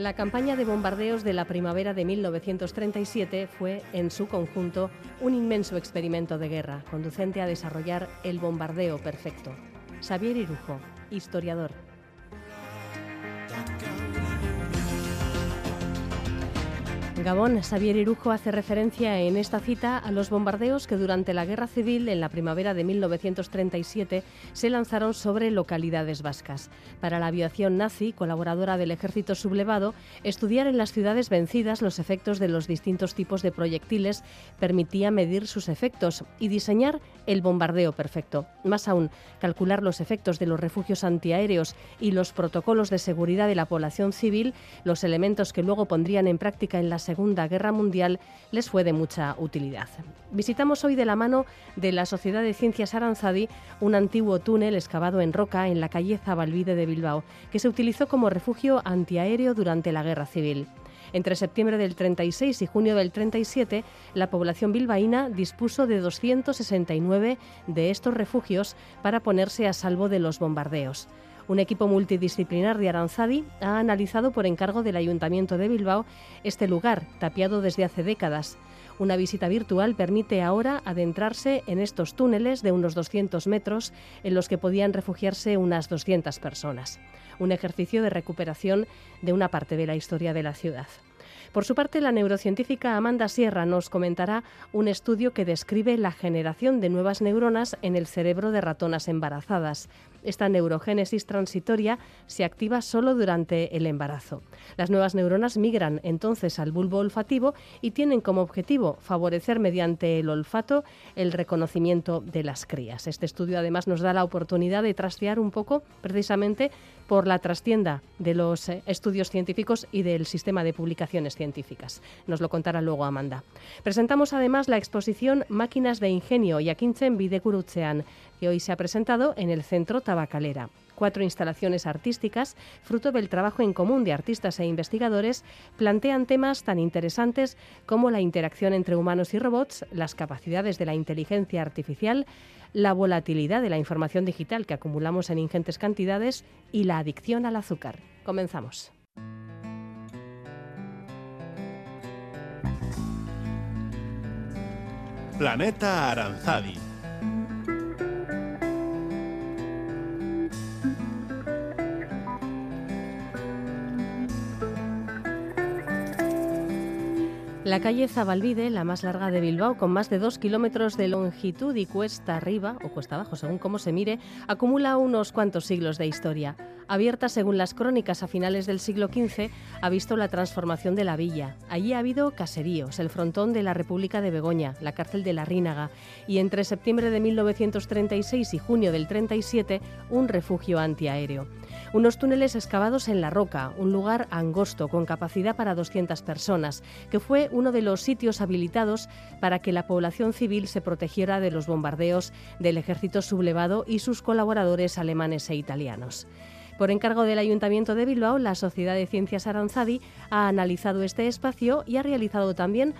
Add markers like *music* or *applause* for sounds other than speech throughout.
La campaña de bombardeos de la primavera de 1937 fue, en su conjunto, un inmenso experimento de guerra, conducente a desarrollar el bombardeo perfecto. Xavier Irujo, historiador. Gabón, Xavier Irujo hace referencia en esta cita a los bombardeos que durante la Guerra Civil en la primavera de 1937 se lanzaron sobre localidades vascas. Para la aviación nazi, colaboradora del ejército sublevado, estudiar en las ciudades vencidas los efectos de los distintos tipos de proyectiles permitía medir sus efectos y diseñar el bombardeo perfecto. Más aún, calcular los efectos de los refugios antiaéreos y los protocolos de seguridad de la población civil, los elementos que luego pondrían en práctica en las Segunda Guerra Mundial les fue de mucha utilidad. Visitamos hoy de la mano de la Sociedad de Ciencias Aranzadi un antiguo túnel excavado en roca en la calle Zabalvide de Bilbao, que se utilizó como refugio antiaéreo durante la Guerra Civil. Entre septiembre del 36 y junio del 37, la población bilbaína dispuso de 269 de estos refugios para ponerse a salvo de los bombardeos. Un equipo multidisciplinar de Aranzadi ha analizado por encargo del Ayuntamiento de Bilbao este lugar, tapiado desde hace décadas. Una visita virtual permite ahora adentrarse en estos túneles de unos 200 metros en los que podían refugiarse unas 200 personas. Un ejercicio de recuperación de una parte de la historia de la ciudad. Por su parte, la neurocientífica Amanda Sierra nos comentará un estudio que describe la generación de nuevas neuronas en el cerebro de ratonas embarazadas. Esta neurogénesis transitoria se activa solo durante el embarazo. Las nuevas neuronas migran entonces al bulbo olfativo y tienen como objetivo favorecer mediante el olfato el reconocimiento de las crías. Este estudio además nos da la oportunidad de trastear un poco precisamente por la trastienda de los eh, estudios científicos y del sistema de publicaciones científicas. Nos lo contará luego Amanda. Presentamos además la exposición Máquinas de Ingenio y Akintzen Bidegurutzean, que hoy se ha presentado en el Centro Tabacalera cuatro instalaciones artísticas, fruto del trabajo en común de artistas e investigadores, plantean temas tan interesantes como la interacción entre humanos y robots, las capacidades de la inteligencia artificial, la volatilidad de la información digital que acumulamos en ingentes cantidades y la adicción al azúcar. Comenzamos. Planeta Aranzadi La calle Zabalvide, la más larga de Bilbao, con más de dos kilómetros de longitud y cuesta arriba, o cuesta abajo, según cómo se mire, acumula unos cuantos siglos de historia. Abierta según las crónicas a finales del siglo XV, ha visto la transformación de la villa. Allí ha habido caseríos, el frontón de la República de Begoña, la cárcel de la Rínaga y entre septiembre de 1936 y junio del 37 un refugio antiaéreo. Unos túneles excavados en la roca, un lugar angosto con capacidad para 200 personas, que fue uno de los sitios habilitados para que la población civil se protegiera de los bombardeos del ejército sublevado y sus colaboradores alemanes e italianos. Por encargo del Ayuntamiento de Bilbao, la Sociedad de Ciencias Aranzadi ha analizado este espacio y ha realizado también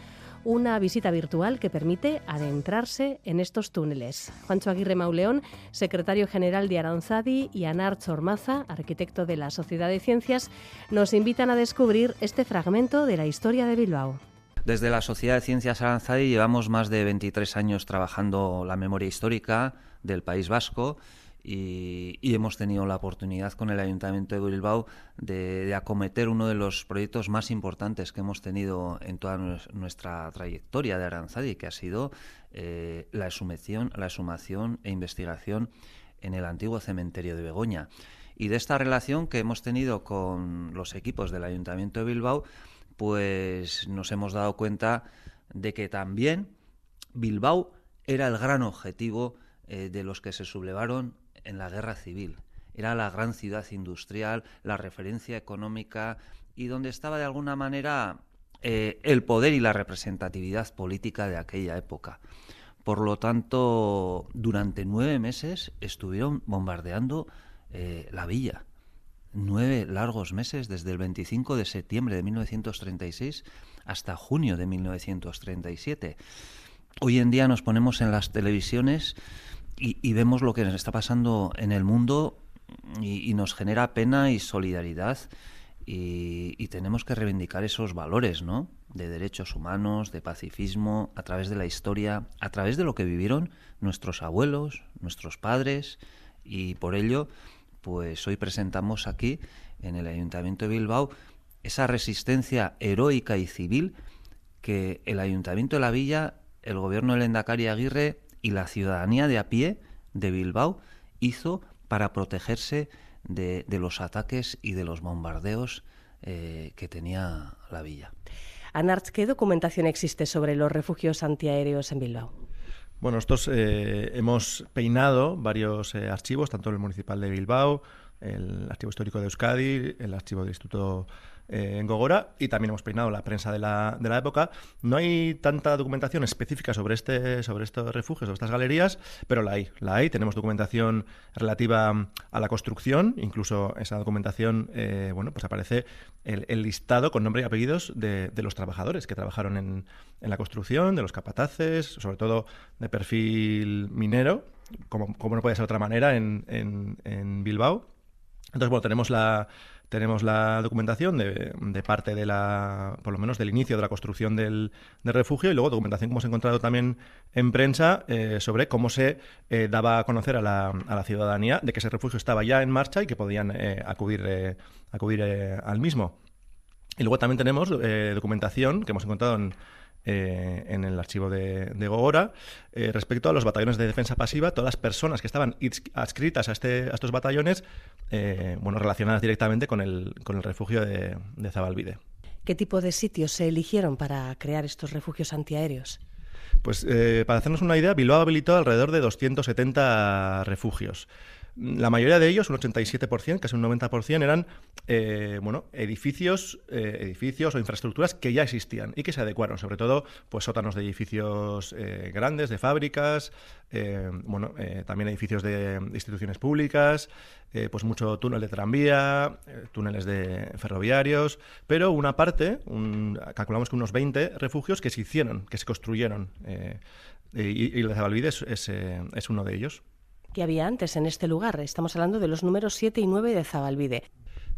una visita virtual que permite adentrarse en estos túneles. Juancho Aguirre Mauleón, secretario general de Aranzadi, y Anar Chormaza, arquitecto de la Sociedad de Ciencias, nos invitan a descubrir este fragmento de la historia de Bilbao. Desde la Sociedad de Ciencias Aranzadi llevamos más de 23 años trabajando la memoria histórica del País Vasco y, hemos tenido la oportunidad con el Ayuntamiento de Bilbao de, acometer uno de los proyectos más importantes que hemos tenido en toda nuestra trayectoria de Aranzadi, que ha sido eh, la, exhumación, e investigación en el antiguo cementerio de Begoña. Y de esta relación que hemos tenido con los equipos del Ayuntamiento de Bilbao, pues nos hemos dado cuenta de que también Bilbao era el gran objetivo eh, de los que se sublevaron en la guerra civil. Era la gran ciudad industrial, la referencia económica y donde estaba de alguna manera eh, el poder y la representatividad política de aquella época. Por lo tanto, durante nueve meses estuvieron bombardeando eh, la villa. Nueve largos meses, desde el 25 de septiembre de 1936 hasta junio de 1937. Hoy en día nos ponemos en las televisiones y, vemos lo que nos está pasando en el mundo y, nos genera pena y solidaridad y, tenemos que reivindicar esos valores, ¿no? De derechos humanos, de pacifismo, a través de la historia, a través de lo que vivieron nuestros abuelos, nuestros padres y por ello, pues hoy presentamos aquí en el Ayuntamiento de Bilbao esa resistencia heroica y civil que el Ayuntamiento de la Villa, el gobierno de Endacari Aguirre y la ciudadanía de a pie de Bilbao hizo para protegerse de, los ataques y de los bombardeos eh, que tenía la villa. Anarch, ¿qué documentación existe sobre los refugios antiaéreos en Bilbao? Bueno, nosotros eh, hemos peinado varios eh, archivos, tanto el municipal de Bilbao, el archivo histórico de Euskadi, el archivo del Instituto eh, en Gogora y también hemos peinado la prensa de la, de la época. No hay tanta documentación específica sobre, este, sobre estos refugios, sobre estas galerías, pero la hay. La hay. Tenemos documentación relativa a la construcción, incluso esa documentación, eh, bueno, pues aparece el, listado con nombre y apellidos de, los trabajadores que trabajaron en, en, la construcción, de los capataces, sobre todo de perfil minero, como, como no puede ser de otra manera en, en, en Bilbao. Entonces, bueno, tenemos la, tenemos la documentación de, parte de la, por lo menos del inicio de la construcción del, refugio y luego documentación que hemos encontrado también en prensa eh, sobre cómo se eh, daba a conocer a la, a la, ciudadanía de que ese refugio estaba ya en marcha y que podían eh, acudir, acudir al mismo. Y luego también tenemos documentación que hemos encontrado en, eh, en el archivo de, Gogora. Eh, respecto a los batallones de defensa pasiva, todas las personas que estaban adscritas a, este, a estos batallones, eh, bueno, relacionadas directamente con el, con el refugio de, de Zabalbide. ¿Qué tipo de sitios se eligieron para crear estos refugios antiaéreos? Pues para hacernos una idea, Bilbao habilitó alrededor de 270 refugios. La mayoría de ellos, un 87%, casi un 90%, eran eh, bueno, edificios, eh, edificios o infraestructuras que ya existían y que se adecuaron, sobre todo pues sótanos de edificios eh, grandes, de fábricas, bueno, también edificios de, instituciones públicas, pues mucho túnel de tranvía, túneles de ferroviarios, pero una parte, calculamos que unos 20 refugios que se hicieron, que se construyeron, y, y de Zabalvide es uno de ellos que había antes en este lugar. Estamos hablando de los números 7 y 9 de Zabalvide.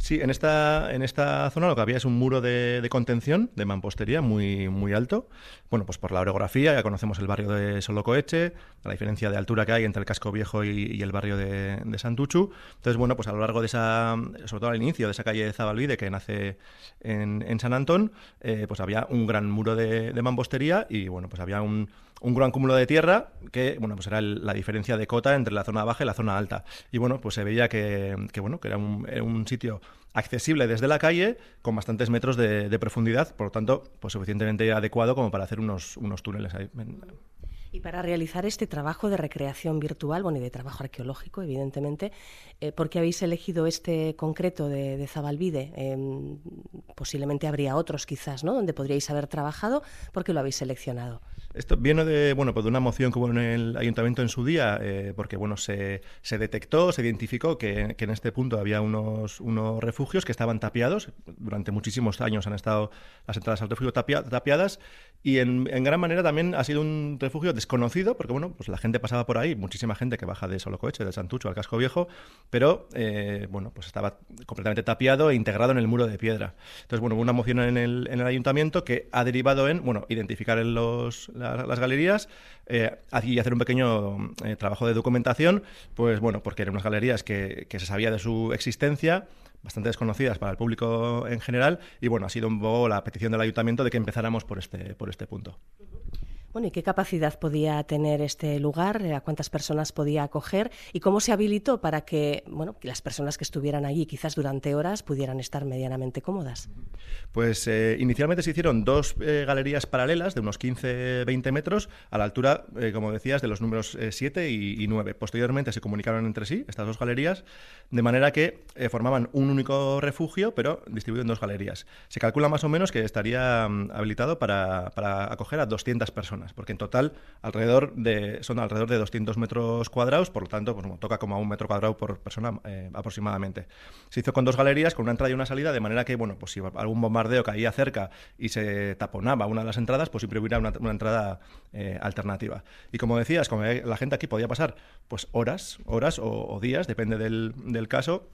Sí, en esta, en esta zona lo que había es un muro de, contención, de mampostería, muy, muy alto. Bueno, pues por la orografía, ya conocemos el barrio de Solocoeche, la diferencia de altura que hay entre el casco viejo y, el barrio de, Santuchu. Entonces, bueno, pues a lo largo de esa, sobre todo al inicio de esa calle de Zabalvide que nace en, San Antón, eh, pues había un gran muro de, mampostería y, bueno, pues había un, un gran cúmulo de tierra que, bueno, pues era la diferencia de cota entre la zona baja y la zona alta. Y, bueno, pues se veía que, bueno, que era un, era un sitio accesible desde la calle con bastantes metros de, profundidad, por lo tanto, pues suficientemente adecuado como para hacer unos, unos túneles ahí. Y para realizar este trabajo de recreación virtual, bueno, y de trabajo arqueológico, evidentemente, eh, ¿por qué habéis elegido este concreto de, de Zabalvide? Em, posiblemente habría otros quizás, ¿no?, donde podríais haber trabajado. ¿Por qué lo habéis seleccionado? Esto viene de, bueno, pues de una moción que hubo en el ayuntamiento en su día, eh, porque bueno, se, detectó, se identificó que, que, en este punto había unos, unos refugios que estaban tapiados. Durante muchísimos años han estado las entradas al refugio tapiadas y en, en, gran manera también ha sido un refugio desconocido, porque bueno, pues la gente pasaba por ahí, muchísima gente que baja de Solocoeche, de Santucho al Casco Viejo, pero eh, bueno, pues estaba completamente tapiado e integrado en el muro de piedra. Entonces, bueno, hubo una moción en el, en el ayuntamiento que ha derivado en, bueno, identificar en los las galerías eh, y hacer un pequeño eh, trabajo de documentación, pues bueno, porque eran unas galerías que, que se sabía de su existencia, bastante desconocidas para el público en general, y bueno, ha sido un poco la petición del ayuntamiento de que empezáramos por este, por este punto. Bueno, ¿y qué capacidad podía tener este lugar? ¿A cuántas personas podía acoger? ¿Y cómo se habilitó para que, bueno, las personas que estuvieran allí, quizás durante horas, pudieran estar medianamente cómodas? Pues eh, inicialmente se hicieron dos eh, galerías paralelas de unos 15-20 metros a la altura, eh, como decías, de los números 7 y, 9. Posteriormente se comunicaron entre sí estas dos galerías, de manera que formaban un único refugio, pero distribuido en dos galerías. Se calcula más o menos que estaría mm, habilitado para, para acoger a 200 personas. Porque en total alrededor de, son alrededor de 200 metros cuadrados, por lo tanto, pues, toca como a un metro cuadrado por persona eh, aproximadamente. Se hizo con dos galerías, con una entrada y una salida, de manera que, bueno, pues si algún bombardeo caía cerca y se taponaba una de las entradas, pues siempre hubiera una, entrada eh, alternativa. Y como decías, como la gente aquí podía pasar pues horas, horas o, días, depende del caso,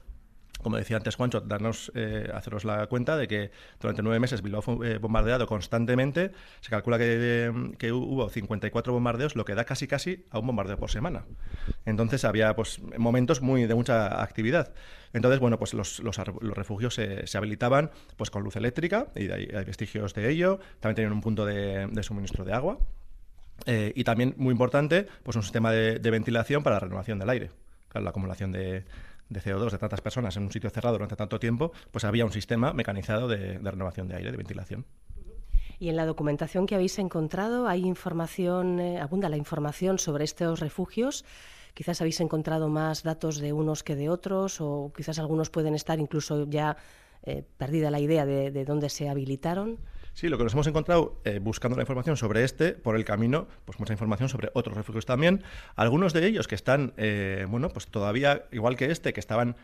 como decía antes Juancho, darnos, eh, haceros la cuenta de que durante nueve meses Bilbao fue eh, bombardeado constantemente. Se calcula que, hubo 54 bombardeos, lo que da casi casi a un bombardeo por semana. Entonces había pues, momentos muy de mucha actividad. Entonces, bueno, pues los, refugios se, habilitaban pues, con luz eléctrica, y hay, vestigios de ello. También tenían un punto de, suministro de agua. Eh, y también, muy importante, pues un sistema de, de ventilación para la renovación del aire. Claro, la acumulación de, de CO2 de tantas personas en un sitio cerrado durante tanto tiempo, pues había un sistema mecanizado de, renovación de aire, de ventilación. Y en la documentación que habéis encontrado, ¿hay información, eh, abunda la información sobre estos refugios? Quizás habéis encontrado más datos de unos que de otros, o quizás algunos pueden estar incluso ya eh, perdida la idea de, de dónde se habilitaron. Sí, lo que nos hemos encontrado eh, buscando la información sobre este, por el camino, pues mucha información sobre otros refugios también. Algunos de ellos que están, eh, bueno, pues todavía, igual que este, que estaban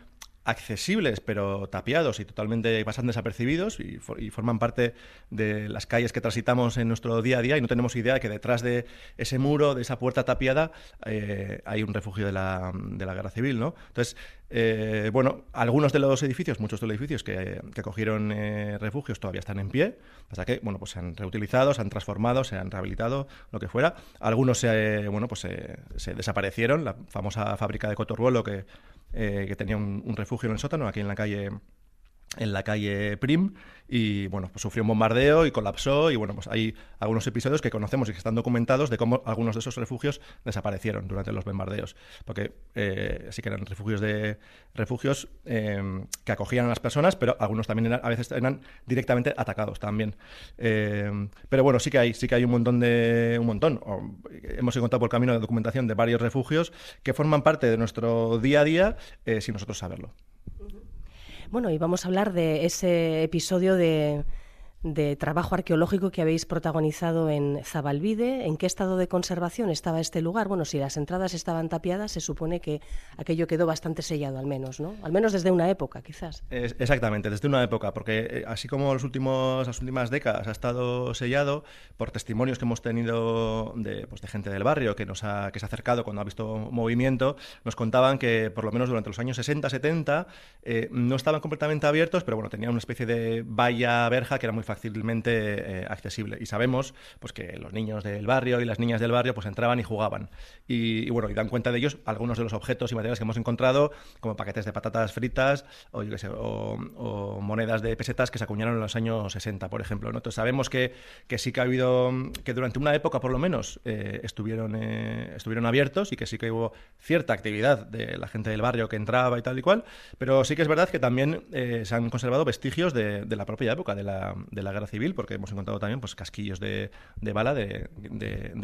accesibles pero tapiados y totalmente pasan desapercibidos y, forman parte de las calles que transitamos en nuestro día a día y no tenemos idea de que detrás de ese muro, de esa puerta tapiada, eh, hay un refugio de la, de la guerra civil, ¿no? Entonces, eh, bueno, algunos de los edificios, muchos de los edificios que, que acogieron eh, refugios todavía están en pie, hasta que, bueno, pues se han reutilizado, se han transformado, se han rehabilitado, lo que fuera. Algunos se, bueno, pues se, desaparecieron, la famosa fábrica de Cotorbolo que, eh, que tenía un, un refugio en el sótano, aquí en la calle en la calle Prim y bueno, pues sufrió un bombardeo y colapsó y bueno, pues hay algunos episodios que conocemos y que están documentados de cómo algunos de esos refugios desaparecieron durante los bombardeos, porque eh, sí que eran refugios de refugios em, que acogían a las personas, pero algunos también a veces eran directamente atacados también. Em, pero bueno, sí que hay sí que hay un montón de un montón. hemos encontrado por camino de documentación de varios refugios que forman parte de nuestro día a día eh, sin nosotros saberlo. Bueno, y vamos a hablar de ese episodio de de trabajo arqueológico que habéis protagonizado en Zabalvide. ¿En qué estado de conservación estaba este lugar? Bueno, si las entradas estaban tapiadas, se supone que aquello quedó bastante sellado, al menos, ¿no? Al menos desde una época, quizás. exactamente, desde una época, porque eh, así como los últimos, las últimas décadas ha estado sellado por testimonios que hemos tenido de, pues, de gente del barrio que, nos ha, que se ha acercado cuando ha visto movimiento, nos contaban que por lo menos durante los años 60, 70 eh, no estaban completamente abiertos, pero bueno, tenían una especie de valla verja que era muy fácil fácilmente eh, accesible. Y sabemos pues, que los niños del barrio y las niñas del barrio pues, entraban y jugaban. Y, bueno, y dan cuenta de ellos algunos de los objetos y materiales que hemos encontrado, como paquetes de patatas fritas o, o, monedas de pesetas que se acuñaron en los años 60, por ejemplo. Entonces sabemos que, que, sí que ha habido, que durante una época por lo menos eh, estuvieron, eh, estuvieron abiertos y que sí que hubo cierta actividad de la gente del barrio que entraba y tal y cual, pero sí que es verdad que también se han conservado vestigios de, de la propia época, de la, de la guerra civil, porque hemos encontrado también pues, casquillos de, bala de,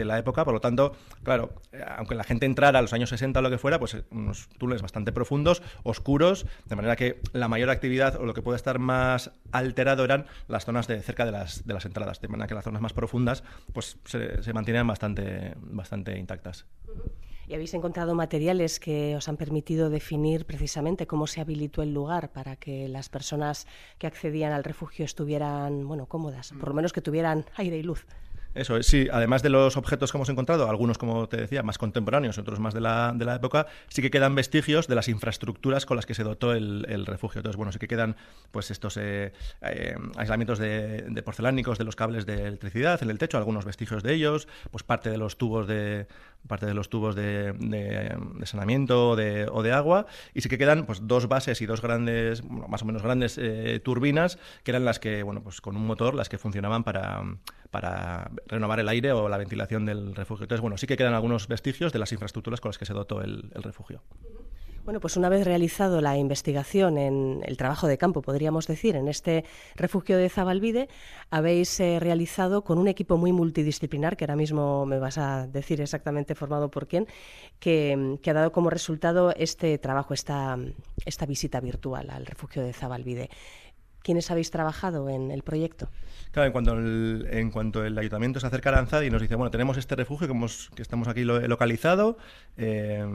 la época. Por lo tanto, claro, aunque la gente entrara a los años 60 o lo que fuera, pues unos túneles bastante profundos, oscuros, de manera que la mayor actividad o lo que puede estar más alterado eran las zonas de cerca de las, de las entradas, de manera que las zonas más profundas pues se, se mantienen bastante, bastante intactas. ¿Y habéis encontrado materiales que os han permitido definir precisamente cómo se habilitó el lugar para que las personas que accedían al refugio estuvieran, bueno, cómodas, por lo menos que tuvieran aire y luz? Eso es, sí. Además de los objetos que hemos encontrado, algunos, como te decía, más contemporáneos, otros más de la, de la época, sí que quedan vestigios de las infraestructuras con las que se dotó el, refugio. Entonces, bueno, sí que quedan pues estos eh, eh, aislamientos de, porcelánicos de los cables de electricidad en el techo, algunos vestigios de ellos, pues parte de los tubos de parte de los tubos de, de, saneamiento o de, agua, y sí que quedan pues dos bases y dos grandes, más o menos grandes eh, turbinas, que eran las que, bueno, pues con un motor, las que funcionaban para para renovar el aire o la ventilación del refugio. Entonces, bueno, sí que quedan algunos vestigios de las infraestructuras con las que se dotó el, refugio. Bueno, pues una vez realizado la investigación en el trabajo de campo, podríamos decir, en este refugio de Zabalvide, habéis eh, realizado con un equipo muy multidisciplinar, que ahora mismo me vas a decir exactamente formado por quién, que, ha dado como resultado este trabajo, esta, esta visita virtual al refugio de Zabalvide. ¿Quiénes habéis trabajado en el proyecto? Claro, en cuanto el, en cuanto el ayuntamiento se acerca a Aranzadi y nos dice, bueno, tenemos este refugio que, hemos, que estamos aquí localizado, eh,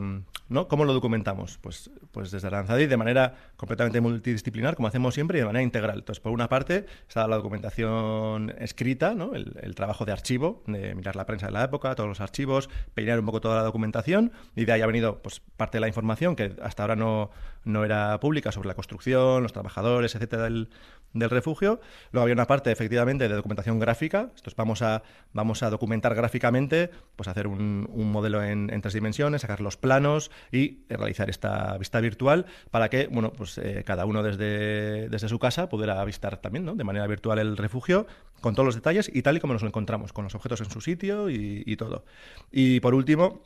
¿no? ¿Cómo lo documentamos? Pues, pues desde Aranzadi de manera completamente multidisciplinar, como hacemos siempre, y de manera integral. Entonces, por una parte, está la documentación escrita, ¿no? el, el trabajo de archivo, de mirar la prensa de la época, todos los archivos, peinar un poco toda la documentación, y de ahí ha venido pues, parte de la información que hasta ahora no, no era pública sobre la construcción, los trabajadores, etcétera, del, del refugio. Luego había una parte, efectivamente, de documentación gráfica. Entonces vamos a, vamos a documentar gráficamente, pues hacer un, modelo en, tres dimensiones, sacar los planos y realizar esta vista virtual para que, bueno, pues eh, cada uno desde, desde su casa pudiera visitar también, ¿no? De manera virtual el refugio con todos los detalles y tal y como nos lo encontramos, con los objetos en su sitio y todo. Y por último,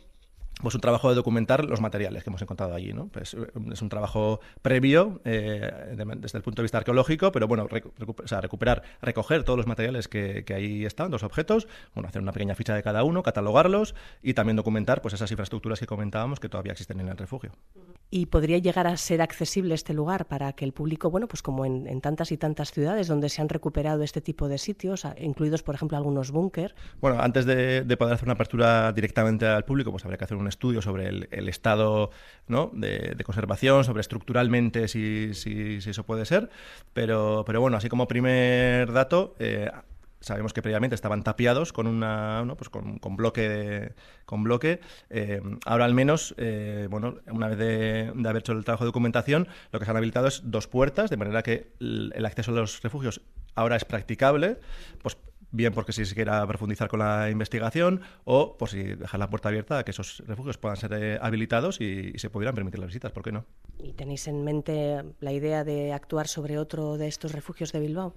pues un trabajo de documentar los materiales que hemos encontrado allí. ¿no? Pues, eh, es un trabajo previo eh, desde el punto de vista arqueológico, pero bueno, recuperar, recoger todos los materiales que, ahí están, los objetos, bueno, hacer una pequeña ficha de cada uno, catalogarlos y también documentar pues, esas infraestructuras que comentábamos que todavía existen en el refugio. ¿Y podría llegar a ser accesible este lugar para que el público, bueno, pues como en, tantas y tantas ciudades donde se han recuperado este tipo de sitios, incluidos, por ejemplo, algunos búnker? Bueno, antes de, de poder hacer una apertura directamente al público, pues habría que hacer un estudio sobre el, estado de, conservación, sobre estructuralmente si, eso puede ser. Pero, pero bueno, así como primer dato, eh, sabemos que previamente estaban tapiados con una pues con, bloque con bloque. Eh, ahora al menos eh, bueno una vez de, haber hecho el trabajo de documentación lo que se han habilitado es dos puertas de manera que el acceso a los refugios ahora es practicable pues bien porque si se quiera profundizar con la investigación o por si dejar la puerta abierta a que esos refugios puedan ser eh, habilitados y, se pudieran permitir las visitas, ¿por qué no? ¿Y tenéis en mente la idea de actuar sobre otro de estos refugios de Bilbao?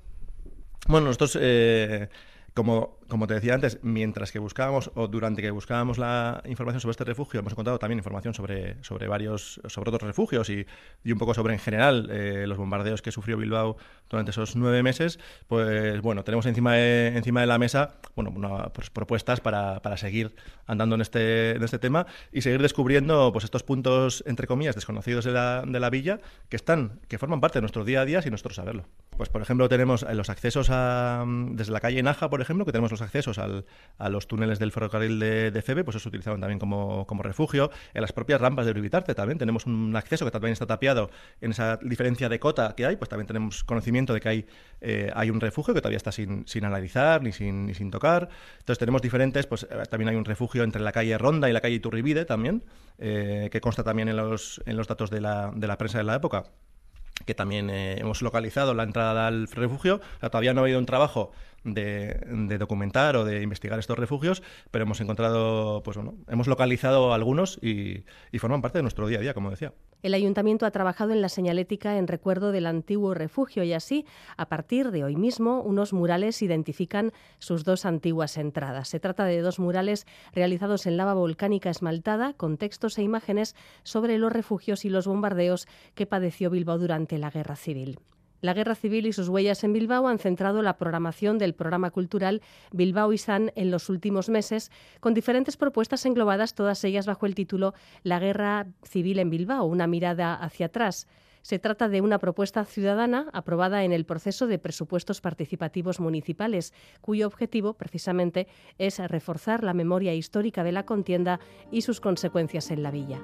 Bueno, nosotros eh, como, como te decía antes, mientras que buscábamos o durante que buscábamos la información sobre este refugio, hemos encontrado también información sobre, sobre varios, sobre otros refugios y, y un poco sobre en general eh, los bombardeos que sufrió Bilbao durante esos nueve meses. Pues bueno, tenemos encima de, encima de la mesa bueno, pues, propuestas para, para, seguir andando en este, en este tema y seguir descubriendo pues estos puntos, entre comillas, desconocidos de la, de la villa que están, que forman parte de nuestro día a día sin nosotros saberlo. Pues por ejemplo tenemos los accesos a, desde la calle Naja, por ejemplo, que tenemos los accesos a los túneles del ferrocarril de, de Febe, pues se utilizaban también como, refugio. En las propias rampas de Uribitarte también tenemos un acceso que también está tapiado en esa diferencia de cota que hay, pues también tenemos conocimiento de que hay, eh, hay un refugio que todavía está sin, sin analizar ni sin, ni sin tocar. Entonces tenemos diferentes, pues eh, también hay un refugio entre la calle Ronda y la calle Iturribide también, eh, que consta también en los, en los datos de la, de la prensa de la época que también hemos localizado la entrada al refugio. todavía no ha habido un trabajo de, documentar o de investigar estos refugios, pero hemos encontrado, pues bueno, hemos localizado algunos y, y forman parte de nuestro día a día, como decía. El ayuntamiento ha trabajado en la señalética en recuerdo del antiguo refugio y así, a partir de hoy mismo, unos murales identifican sus dos antiguas entradas. Se trata de dos murales realizados en lava volcánica esmaltada con textos e imágenes sobre los refugios y los bombardeos que padeció Bilbao durante la Guerra Civil. La guerra civil y sus huellas en Bilbao han centrado la programación del programa cultural Bilbao y San en los últimos meses, con diferentes propuestas englobadas, todas ellas bajo el título La guerra civil en Bilbao, una mirada hacia atrás. Se trata de una propuesta ciudadana aprobada en el proceso de presupuestos participativos municipales, cuyo objetivo precisamente es reforzar la memoria histórica de la contienda y sus consecuencias en la villa.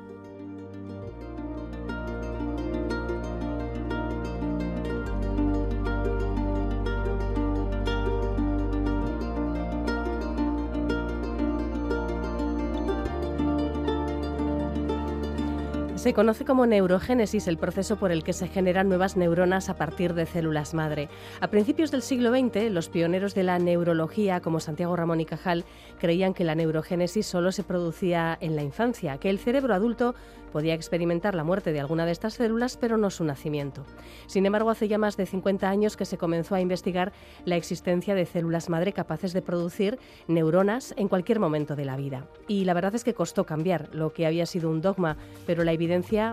Se conoce como neurogénesis el proceso por el que se generan nuevas neuronas a partir de células madre. A principios del siglo XX, los pioneros de la neurología, como Santiago Ramón y Cajal, creían que la neurogénesis solo se producía en la infancia, que el cerebro adulto podía experimentar la muerte de alguna de estas células, pero no su nacimiento. Sin embargo, hace ya más de 50 años que se comenzó a investigar la existencia de células madre capaces de producir neuronas en cualquier momento de la vida. Y la verdad es que costó cambiar lo que había sido un dogma, pero la evidencia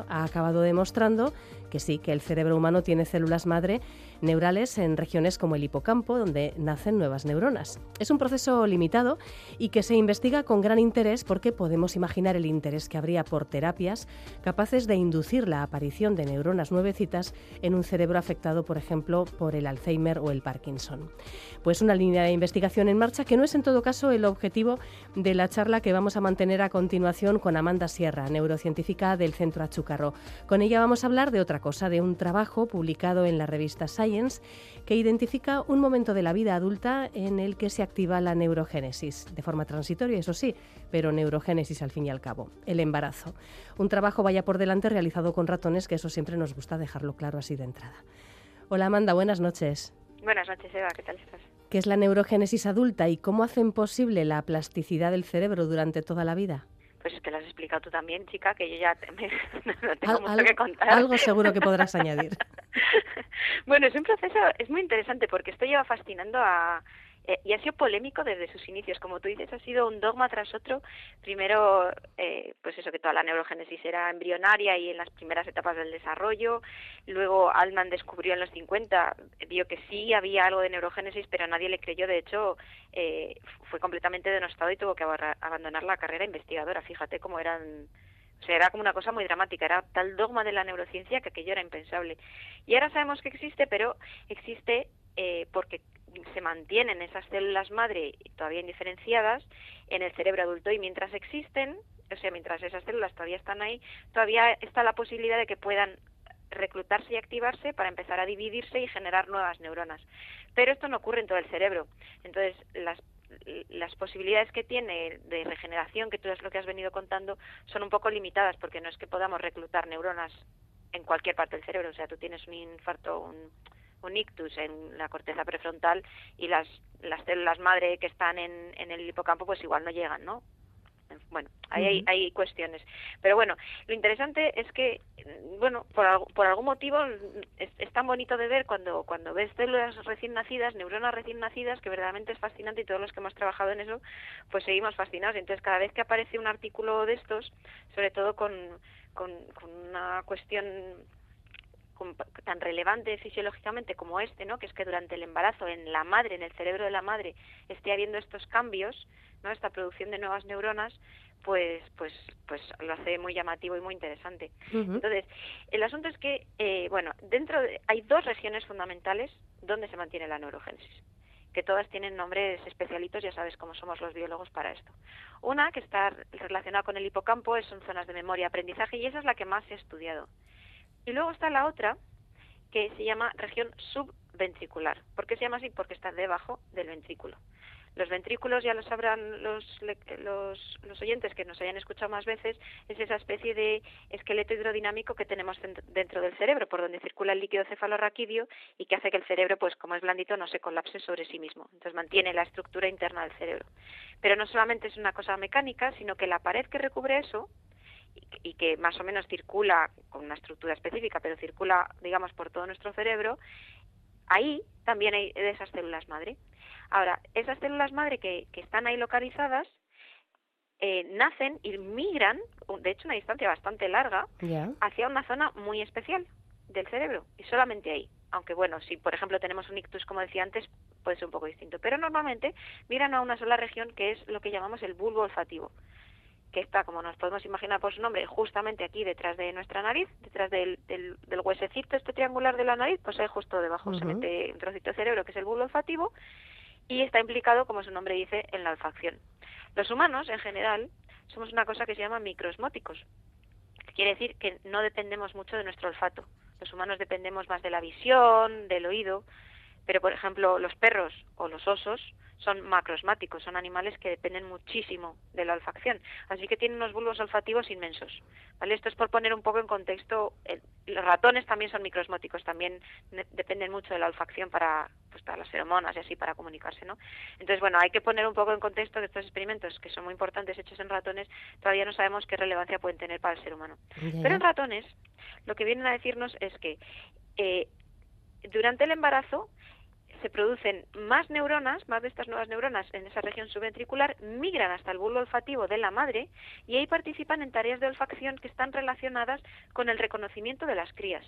ha acabado demostrando que sí, que el cerebro humano tiene células madre neurales en regiones como el hipocampo, donde nacen nuevas neuronas. Es un proceso limitado y que se investiga con gran interés porque podemos imaginar el interés que habría por terapias capaces de inducir la aparición de neuronas nuevecitas en un cerebro afectado, por ejemplo, por el Alzheimer o el Parkinson. Pues una línea de investigación en marcha que no es en todo caso el objetivo de la charla que vamos a mantener a continuación con Amanda Sierra, neurocientífica del Centro Achucarro. Con ella vamos a hablar de otra cosa, de un trabajo publicado en la revista Science que identifica un momento de la vida adulta en el que se activa la neurogénesis, de forma transitoria, eso sí, pero neurogénesis al fin y al cabo, el embarazo. Un trabajo vaya por delante realizado con ratones, que eso siempre nos gusta dejarlo claro así de entrada. Hola Amanda, buenas noches. Buenas noches, Eva, ¿qué tal estás? ¿Qué es la neurogénesis adulta y cómo hacen posible la plasticidad del cerebro durante toda la vida? Pues es que lo has explicado tú también, chica, que yo ya me, *laughs* no tengo mucho que contar. Algo seguro que podrás añadir. *laughs* bueno, es un proceso, es muy interesante porque esto lleva fascinando a, eh, y ha sido polémico desde sus inicios. Como tú dices, ha sido un dogma tras otro. Primero, eh, pues eso, que toda la neurogénesis era embrionaria y en las primeras etapas del desarrollo. Luego, Altman descubrió en los 50, vio que sí había algo de neurogénesis, pero nadie le creyó. De hecho, eh, fue completamente denostado y tuvo que abandonar la carrera investigadora. Fíjate cómo eran o sea, era como una cosa muy dramática, era tal dogma de la neurociencia que aquello era impensable. Y ahora sabemos que existe, pero existe eh, porque se mantienen esas células madre todavía indiferenciadas en el cerebro adulto y mientras existen, o sea, mientras esas células todavía están ahí, todavía está la posibilidad de que puedan reclutarse y activarse para empezar a dividirse y generar nuevas neuronas. Pero esto no ocurre en todo el cerebro. Entonces, las las posibilidades que tiene de regeneración, que tú es lo que has venido contando, son un poco limitadas porque no es que podamos reclutar neuronas en cualquier parte del cerebro. O sea, tú tienes un infarto, un, un ictus en la corteza prefrontal y las, las células madre que están en, en el hipocampo pues igual no llegan, ¿no? Bueno, ahí hay, hay, cuestiones. Pero bueno, lo interesante es que, bueno, por, por algún motivo es, es, tan bonito de ver cuando, cuando ves células recién nacidas, neuronas recién nacidas, que verdaderamente es fascinante y todos los que hemos trabajado en eso, pues seguimos fascinados. Entonces, cada vez que aparece un artículo de estos, sobre todo con, con, con una cuestión tan relevante fisiológicamente como este, ¿no? que es que durante el embarazo en la madre, en el cerebro de la madre, esté habiendo estos cambios, ¿no? esta producción de nuevas neuronas, pues pues pues lo hace muy llamativo y muy interesante. Entonces, el asunto es que, eh, bueno, dentro de, hay dos regiones fundamentales donde se mantiene la neurogénesis que todas tienen nombres especialitos, ya sabes cómo somos los biólogos para esto. Una, que está relacionada con el hipocampo, son zonas de memoria y aprendizaje, y esa es la que más ha estudiado. Y luego está la otra, que se llama región subventricular. ¿Por qué se llama así? Porque está debajo del ventrículo. Los ventrículos, ya lo sabrán los, los, los, oyentes que nos hayan escuchado más veces, es esa especie de esqueleto hidrodinámico que tenemos dentro del cerebro, por donde circula el líquido cefalorraquídeo y que hace que el cerebro, pues como es blandito, no se colapse sobre sí mismo. Entonces mantiene la estructura interna del cerebro. Pero no solamente es una cosa mecánica, sino que la pared que recubre eso y que más o menos circula con una estructura específica, pero circula, digamos, por todo nuestro cerebro, ahí también hay de esas células madre. Ahora, esas células madre que, que están ahí localizadas eh, nacen y migran, de hecho, una distancia bastante larga, hacia una zona muy especial del cerebro, y solamente ahí. Aunque bueno, si por ejemplo tenemos un ictus, como decía antes, puede ser un poco distinto. Pero normalmente migran a una sola región que es lo que llamamos el bulbo olfativo que está, como nos podemos imaginar por su nombre, justamente aquí detrás de nuestra nariz, detrás del, del, del huesecito este triangular de la nariz, pues ahí justo debajo se mete un trocito de cerebro que es el bulbo olfativo y está implicado, como su nombre dice, en la olfacción. Los humanos, en general, somos una cosa que se llama microsmóticos, que quiere decir que no dependemos mucho de nuestro olfato. Los humanos dependemos más de la visión, del oído, pero por ejemplo los perros o los osos son macrosmáticos, son animales que dependen muchísimo de la olfacción, así que tienen unos bulbos olfativos inmensos. ¿vale? Esto es por poner un poco en contexto, los ratones también son microsmáticos, también dependen mucho de la olfacción para, pues, para las feromonas y así para comunicarse. ¿no? Entonces, bueno, hay que poner un poco en contexto que estos experimentos, que son muy importantes hechos en ratones, todavía no sabemos qué relevancia pueden tener para el ser humano. Pero en ratones, lo que vienen a decirnos es que eh, durante el embarazo se producen más neuronas, más de estas nuevas neuronas en esa región subventricular, migran hasta el bulbo olfativo de la madre y ahí participan en tareas de olfacción que están relacionadas con el reconocimiento de las crías.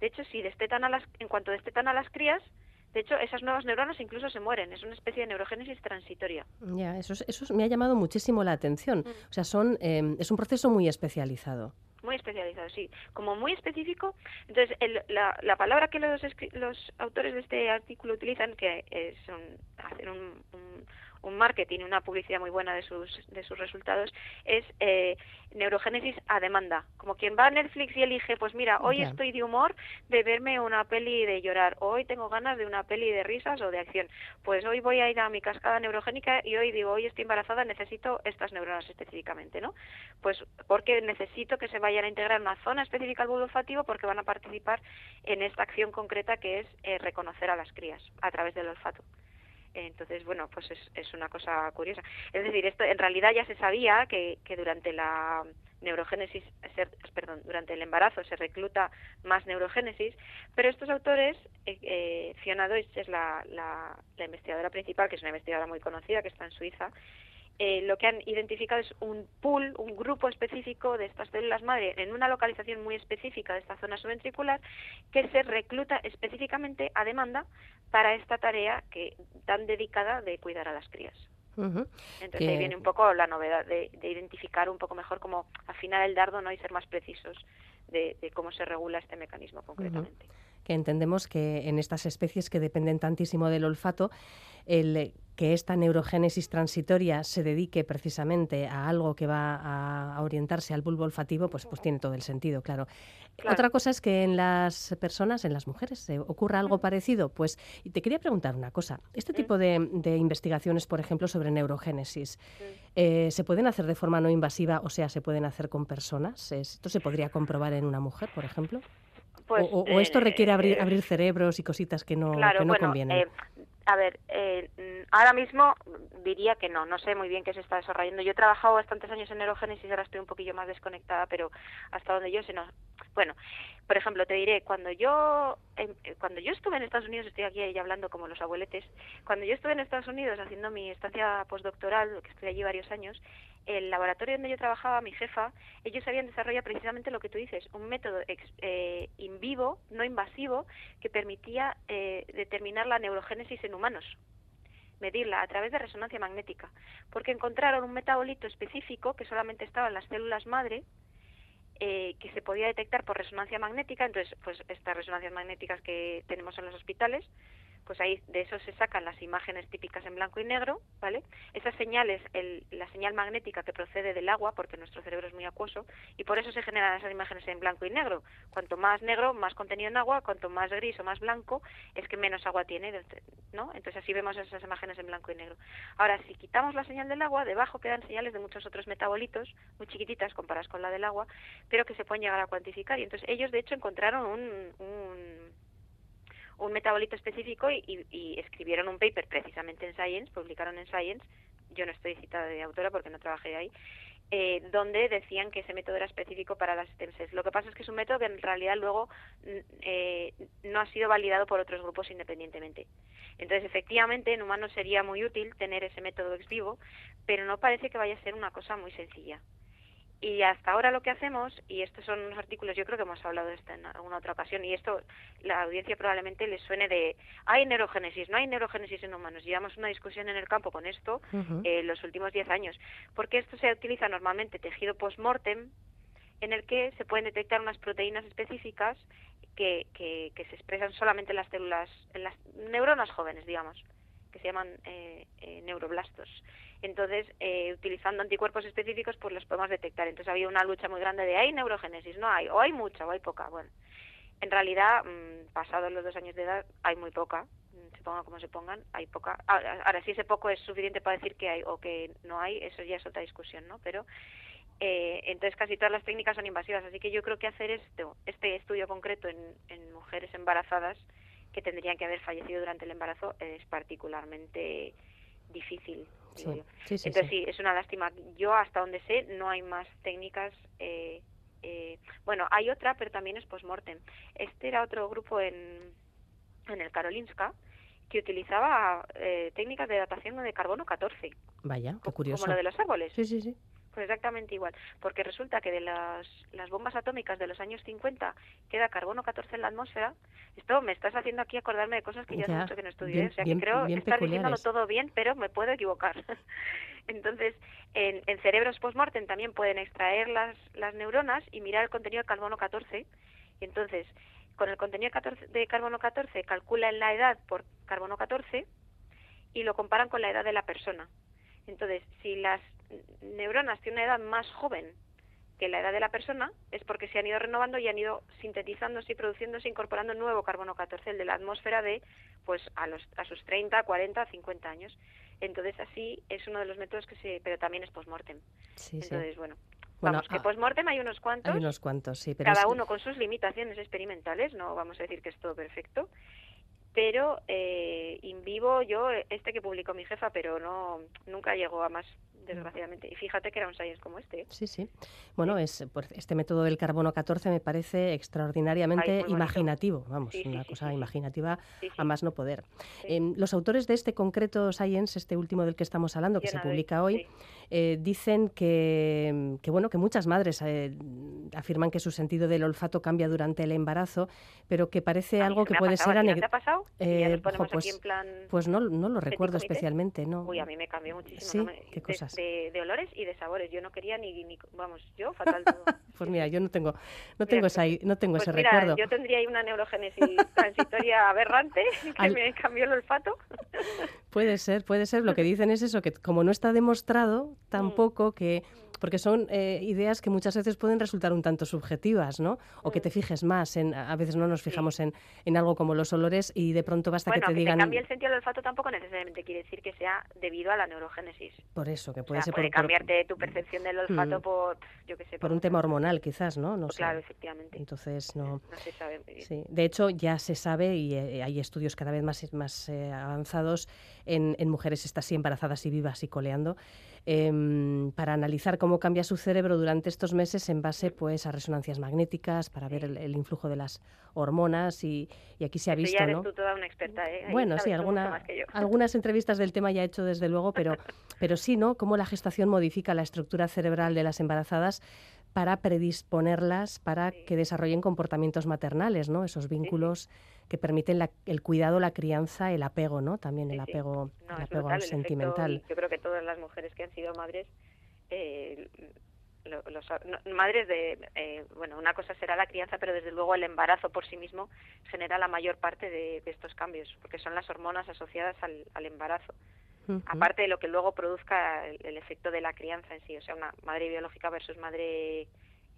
De hecho, si destetan a las, en cuanto destetan a las crías, de hecho, esas nuevas neuronas incluso se mueren. Es una especie de neurogénesis transitoria. Ya, eso, eso me ha llamado muchísimo la atención. Mm. O sea, son, em, es un proceso muy especializado. Muy especializado, sí. Como muy específico. Entonces, la, la, palabra que los, los autores de este artículo utilizan, que es hacer un un marketing, una publicidad muy buena de sus, de sus resultados, es eh, neurogénesis a demanda. Como quien va a Netflix y elige, pues mira, hoy estoy de humor de verme una peli de llorar, hoy tengo ganas de una peli de risas o de acción, pues hoy voy a ir a mi cascada neurogénica y hoy digo, hoy estoy embarazada, necesito estas neuronas específicamente, ¿no? Pues porque necesito que se vayan a integrar una zona específica al bulbo olfativo porque van a participar en esta acción concreta que es eh, reconocer a las crías a través del olfato. Entonces, bueno, pues es, es una cosa curiosa. Es decir, esto en realidad ya se sabía que, durante la neurogénesis, perdón, durante el embarazo se recluta más neurogénesis, pero estos autores, eh, eh, Fiona Deutsch es la, la, la investigadora principal, que es una investigadora muy conocida, que está en Suiza, eh, lo que han identificado es un pool, un grupo específico de estas células madre en una localización muy específica de esta zona subventricular que se recluta específicamente a demanda para esta tarea que tan dedicada de cuidar a las crías. Entonces ahí viene un poco la novedad de, identificar un poco mejor cómo afinar el dardo no y ser más precisos de, cómo se regula este mecanismo concretamente. Que entendemos que en estas especies que dependen tantísimo del olfato, el que esta neurogénesis transitoria se dedique precisamente a algo que va a, orientarse al bulbo olfativo, pues, pues tiene todo el sentido, claro. Otra cosa es que en las personas, en las mujeres, ocurra algo parecido. Pues y te quería preguntar una cosa. Este tipo de, investigaciones, por ejemplo, sobre neurogénesis, eh, ¿se pueden hacer de forma no invasiva? O sea, ¿se pueden hacer con personas? ¿Esto se podría comprobar en una mujer, por ejemplo? Pues, o, esto requiere abrir, eh, abrir, cerebros y cositas que no, que no convienen? Eh, a ver, eh, ahora mismo diría que no, no sé muy bien qué se está desarrollando. Yo he trabajado bastantes años en neurogénesis, ahora estoy un poquillo más desconectada, pero hasta donde yo sé no. Bueno, por ejemplo, te diré, cuando yo eh, cuando yo estuve en Estados Unidos, estoy aquí ya hablando como los abueletes, cuando yo estuve en Estados Unidos haciendo mi estancia postdoctoral, que estuve allí varios años, el laboratorio donde yo trabajaba, mi jefa, ellos habían desarrollado precisamente lo que tú dices, un método eh, in vivo, no invasivo, que permitía eh, determinar la neurogénesis en humanos medirla a través de resonancia magnética, porque encontraron un metabolito específico que solamente estaba en las células madre, eh, que se podía detectar por resonancia magnética, entonces pues estas resonancias magnéticas que tenemos en los hospitales, pues ahí de eso se sacan las imágenes típicas en blanco y negro, ¿vale? Esas señales, el, la señal magnética que procede del agua, porque nuestro cerebro es muy acuoso, y por eso se generan esas imágenes en blanco y negro. Cuanto más negro, más contenido en agua, cuanto más gris o más blanco, es que menos agua tiene, ¿no? Entonces así vemos esas imágenes en blanco y negro. Ahora, si quitamos la señal del agua, debajo quedan señales de muchos otros metabolitos, muy chiquititas comparadas con la del agua, pero que se pueden llegar a cuantificar. Y entonces ellos, de hecho, encontraron un, un un metabolito específico y, escribieron un paper precisamente en Science, publicaron en Science, yo no estoy citada de autora porque no trabajé ahí, eh, donde decían que ese método era específico para las stem. Lo que pasa es que es un método que en realidad luego mm, eh, no ha sido validado por otros grupos independientemente. Entonces, efectivamente, en humanos sería muy útil tener ese método ex vivo, pero no parece que vaya a ser una cosa muy sencilla. Y hasta ahora lo que hacemos, y estos son unos artículos, yo creo que hemos hablado de esto en alguna otra ocasión, y esto la audiencia probablemente les suene de, hay neurogénesis, no hay neurogénesis en humanos. Llevamos una discusión en el campo con esto eh, los últimos 10 años, porque esto se utiliza normalmente tejido post-mortem, en el que se pueden detectar unas proteínas específicas que, que, que se expresan solamente en las células, en las neuronas jóvenes, digamos, se llaman eh, eh, neuroblastos. Entonces, eh, utilizando anticuerpos específicos, pues los podemos detectar. Entonces había una lucha muy grande de ¿hay neurogénesis? No hay, o hay mucha o hay poca. Bueno, en realidad, mm, pasados los dos años de edad, hay muy poca. Mm, se pongan como se pongan, hay poca. Ahora, si ese poco es suficiente para decir que hay o que no hay, eso ya es otra discusión, ¿no? Pero eh, entonces casi todas las técnicas son invasivas. Así que yo creo que hacer esto, este estudio concreto en, en mujeres embarazadas que tendrían que haber fallecido durante el embarazo es particularmente difícil. Entonces sí, es una lástima. Yo hasta donde sé no hay más técnicas. Eh, eh, bueno, hay otra, pero también es postmortem. Este era otro grupo en, en el Karolinska que utilizaba eh, técnicas de datación de carbono 14. Vaya, qué curioso. Como lo de los árboles. Sí, sí, sí. Pues exactamente igual, porque resulta que de las, las bombas atómicas de los años 50 queda carbono 14 en la atmósfera. Esto me estás haciendo aquí acordarme de cosas que ya, hace mucho que no estudié, o sea que creo estar diciéndolo todo bien, pero me puedo equivocar. *laughs* Entonces, en, en cerebros post-mortem también pueden extraer las, las neuronas y mirar el contenido de carbono 14. Y entonces, con el contenido de carbono 14 calculan la edad por carbono 14 y lo comparan con la edad de la persona. Entonces, si las neuronas tienen una edad más joven que la edad de la persona, es porque se han ido renovando y han ido sintetizándose y produciéndose, incorporando nuevo carbono 14, el de la atmósfera de pues a, los, a sus 30, 40, 50 años. Entonces así es uno de los métodos que se, pero también es postmortem. Sí, Entonces, bueno, Vamos, que postmortem hay unos cuantos. Hay unos cuantos, sí. Pero cada uno con sus limitaciones experimentales, no vamos a decir que es todo perfecto pero eh, in vivo yo este que publicó mi jefa pero no nunca llegó a más desgraciadamente. Y fíjate que era un science como este. Sí, sí. Bueno, es pues, este método del carbono 14 me parece extraordinariamente imaginativo. Vamos, una cosa imaginativa a más no poder. Em, los autores de este concreto science, este último del que estamos hablando, que se publica hoy, eh, dicen que, que, bueno, que muchas madres eh, afirman que su sentido del olfato cambia durante el embarazo, pero que parece algo que puede ser anecdótico. ¿Te ha pasado? Eh, pues, pues, no, no lo recuerdo especialmente, ¿no? Uy, a mí me cambió muchísimo. ¿Sí? ¿Qué cosas? de, olores y de sabores. Yo no quería ni, ni vamos, yo fatal todo. *laughs* pues mira, yo no tengo, no tengo, esa, no tengo pues ese mira, recuerdo. Yo tendría ahí una neurogénesis transitoria aberrante *laughs* que me cambió el olfato. *laughs* puede ser, puede ser. Lo que dicen es eso, que como no está demostrado mm. tampoco que porque son eh, ideas que muchas veces pueden resultar un tanto subjetivas, ¿no? O que te mm. fijes más en, a veces no nos fijamos en, en, algo como los olores y de pronto basta que te digan... que cambie el sentido del olfato tampoco necesariamente quiere decir que sea debido a la neurogénesis. Por eso, que puede o ser puede cambiarte tu percepción del olfato mm. por, yo qué sé... Por, un tema hormonal quizás, ¿no? no pues Claro, efectivamente. Entonces, no... No se sabe muy bien. Sí. De hecho, ya se sabe y eh, hay estudios cada vez más, más eh, avanzados en, en mujeres estas sí embarazadas y vivas y coleando, Em, para analizar cómo cambia su cerebro durante estos meses en base pues a resonancias magnéticas para ver el, influjo de las hormonas y, aquí se ha visto, ¿no? toda una experta, ¿eh? bueno, sí, alguna, *laughs* algunas entrevistas del tema ya he hecho desde luego, pero, *laughs* pero sí, ¿no? Cómo la gestación modifica la estructura cerebral de las embarazadas para predisponerlas para que desarrollen comportamientos maternales, ¿no? Esos vínculos que permiten el cuidado, la crianza, el apego, ¿no? También el apego, el apego sentimental. yo creo que todas las mujeres que han sido madres, eh, madres de, eh, bueno, una cosa será la crianza, pero desde luego el embarazo por sí mismo genera la mayor parte de, estos cambios, porque son las hormonas asociadas al, embarazo. Aparte de lo que luego produzca el, efecto de la crianza en sí, o sea, una madre biológica versus madre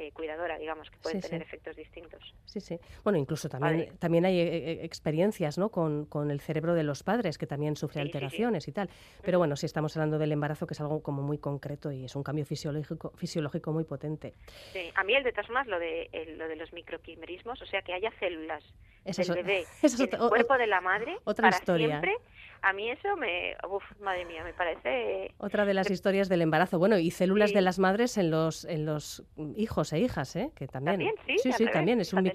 eh, cuidadora, digamos, que pueden tener efectos distintos. Sí, sí. Bueno, incluso también, también hay eh, eh, experiencias ¿no? Con, con, el cerebro de los padres, que también sufre alteraciones y tal. Pero bueno, si estamos hablando del embarazo, que es algo como muy concreto y es un cambio fisiológico, fisiológico muy potente. Sí, a mí el de todas formas, lo de, lo de los microquimerismos, o sea, que haya células del bebé *laughs* en el cuerpo de la madre otra para historia. siempre a mí eso me, uf, madre mía, me parece... Otra de las historias del embarazo. Bueno, y células de las madres en los, en los hijos e hijas, ¿eh? Que también... ¿También? Sí, sí, sí también. Es un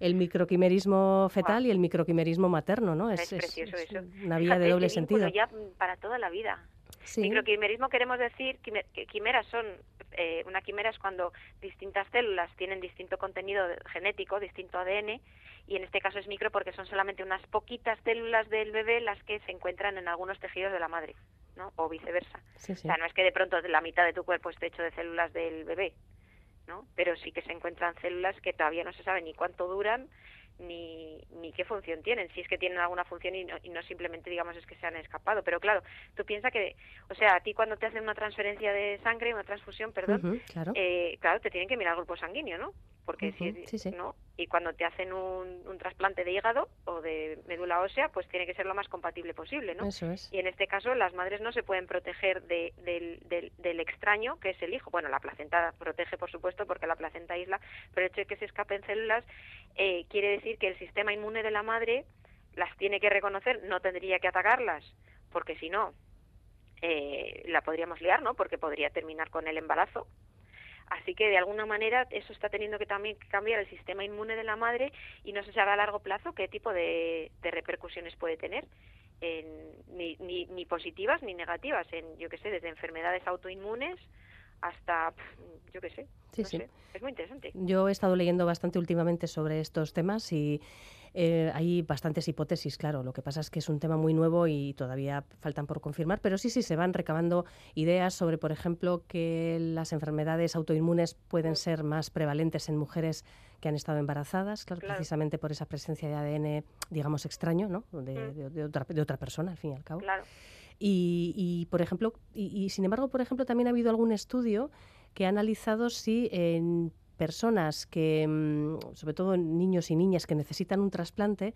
el microquimerismo fetal y el microquimerismo materno, ¿no? Es, es precioso eso. Una vía de doble sentido. ya para toda la vida. Microquimerismo queremos decir que quimeras son eh, una quimera es cuando distintas células tienen distinto contenido genético, distinto ADN y en este caso es micro porque son solamente unas poquitas células del bebé las que se encuentran en algunos tejidos de la madre, ¿no? O viceversa. O sea, no es que de pronto la mitad de tu cuerpo esté hecho de células del bebé, ¿no? Pero sí que se encuentran células que todavía no se sabe ni cuánto duran ni, ni qué función tienen, si es que tienen alguna función y no, y no simplemente digamos es que se han escapado. Pero claro, tú piensas que, o sea, a ti cuando te hacen una transferencia de sangre, una transfusión, perdón, claro. Eh, claro, te tienen que mirar el grupo sanguíneo, ¿no? Porque si, ¿no? Y cuando te hacen un, un, trasplante de hígado o de médula ósea, pues tiene que ser lo más compatible posible, ¿no? Eso es. Y en este caso las madres no se pueden proteger de, del, del, del, extraño, que es el hijo. Bueno, la placenta protege, por supuesto, porque la placenta aísla, pero el hecho de que se escapen células eh, quiere decir que el sistema inmune de la madre las tiene que reconocer, no tendría que atacarlas, porque si no, eh, la podríamos liar, ¿no? Porque podría terminar con el embarazo Así que de alguna manera eso está teniendo que también cambiar el sistema inmune de la madre y no se sabe a largo plazo qué tipo de, repercusiones puede tener, ni, ni, ni, positivas ni negativas, en yo qué sé, desde enfermedades autoinmunes hasta, yo qué sé. Sí, sí. Es muy interesante. Yo he estado leyendo bastante últimamente sobre estos temas y eh, hay bastantes hipótesis, claro. Lo que pasa es que es un tema muy nuevo y todavía faltan por confirmar, pero sí, sí, se van recabando ideas sobre, por ejemplo, que las enfermedades autoinmunes pueden mm. ser más prevalentes en mujeres que han estado embarazadas, claro, precisamente por esa presencia de ADN, digamos, extraño, ¿no? De, mm. otra, de otra persona, al fin y al cabo. Claro. Y, por ejemplo, y, sin embargo, por ejemplo, también ha habido algún estudio que ha analizado si en personas que, mm, sobre todo niños y niñas que necesitan un trasplante,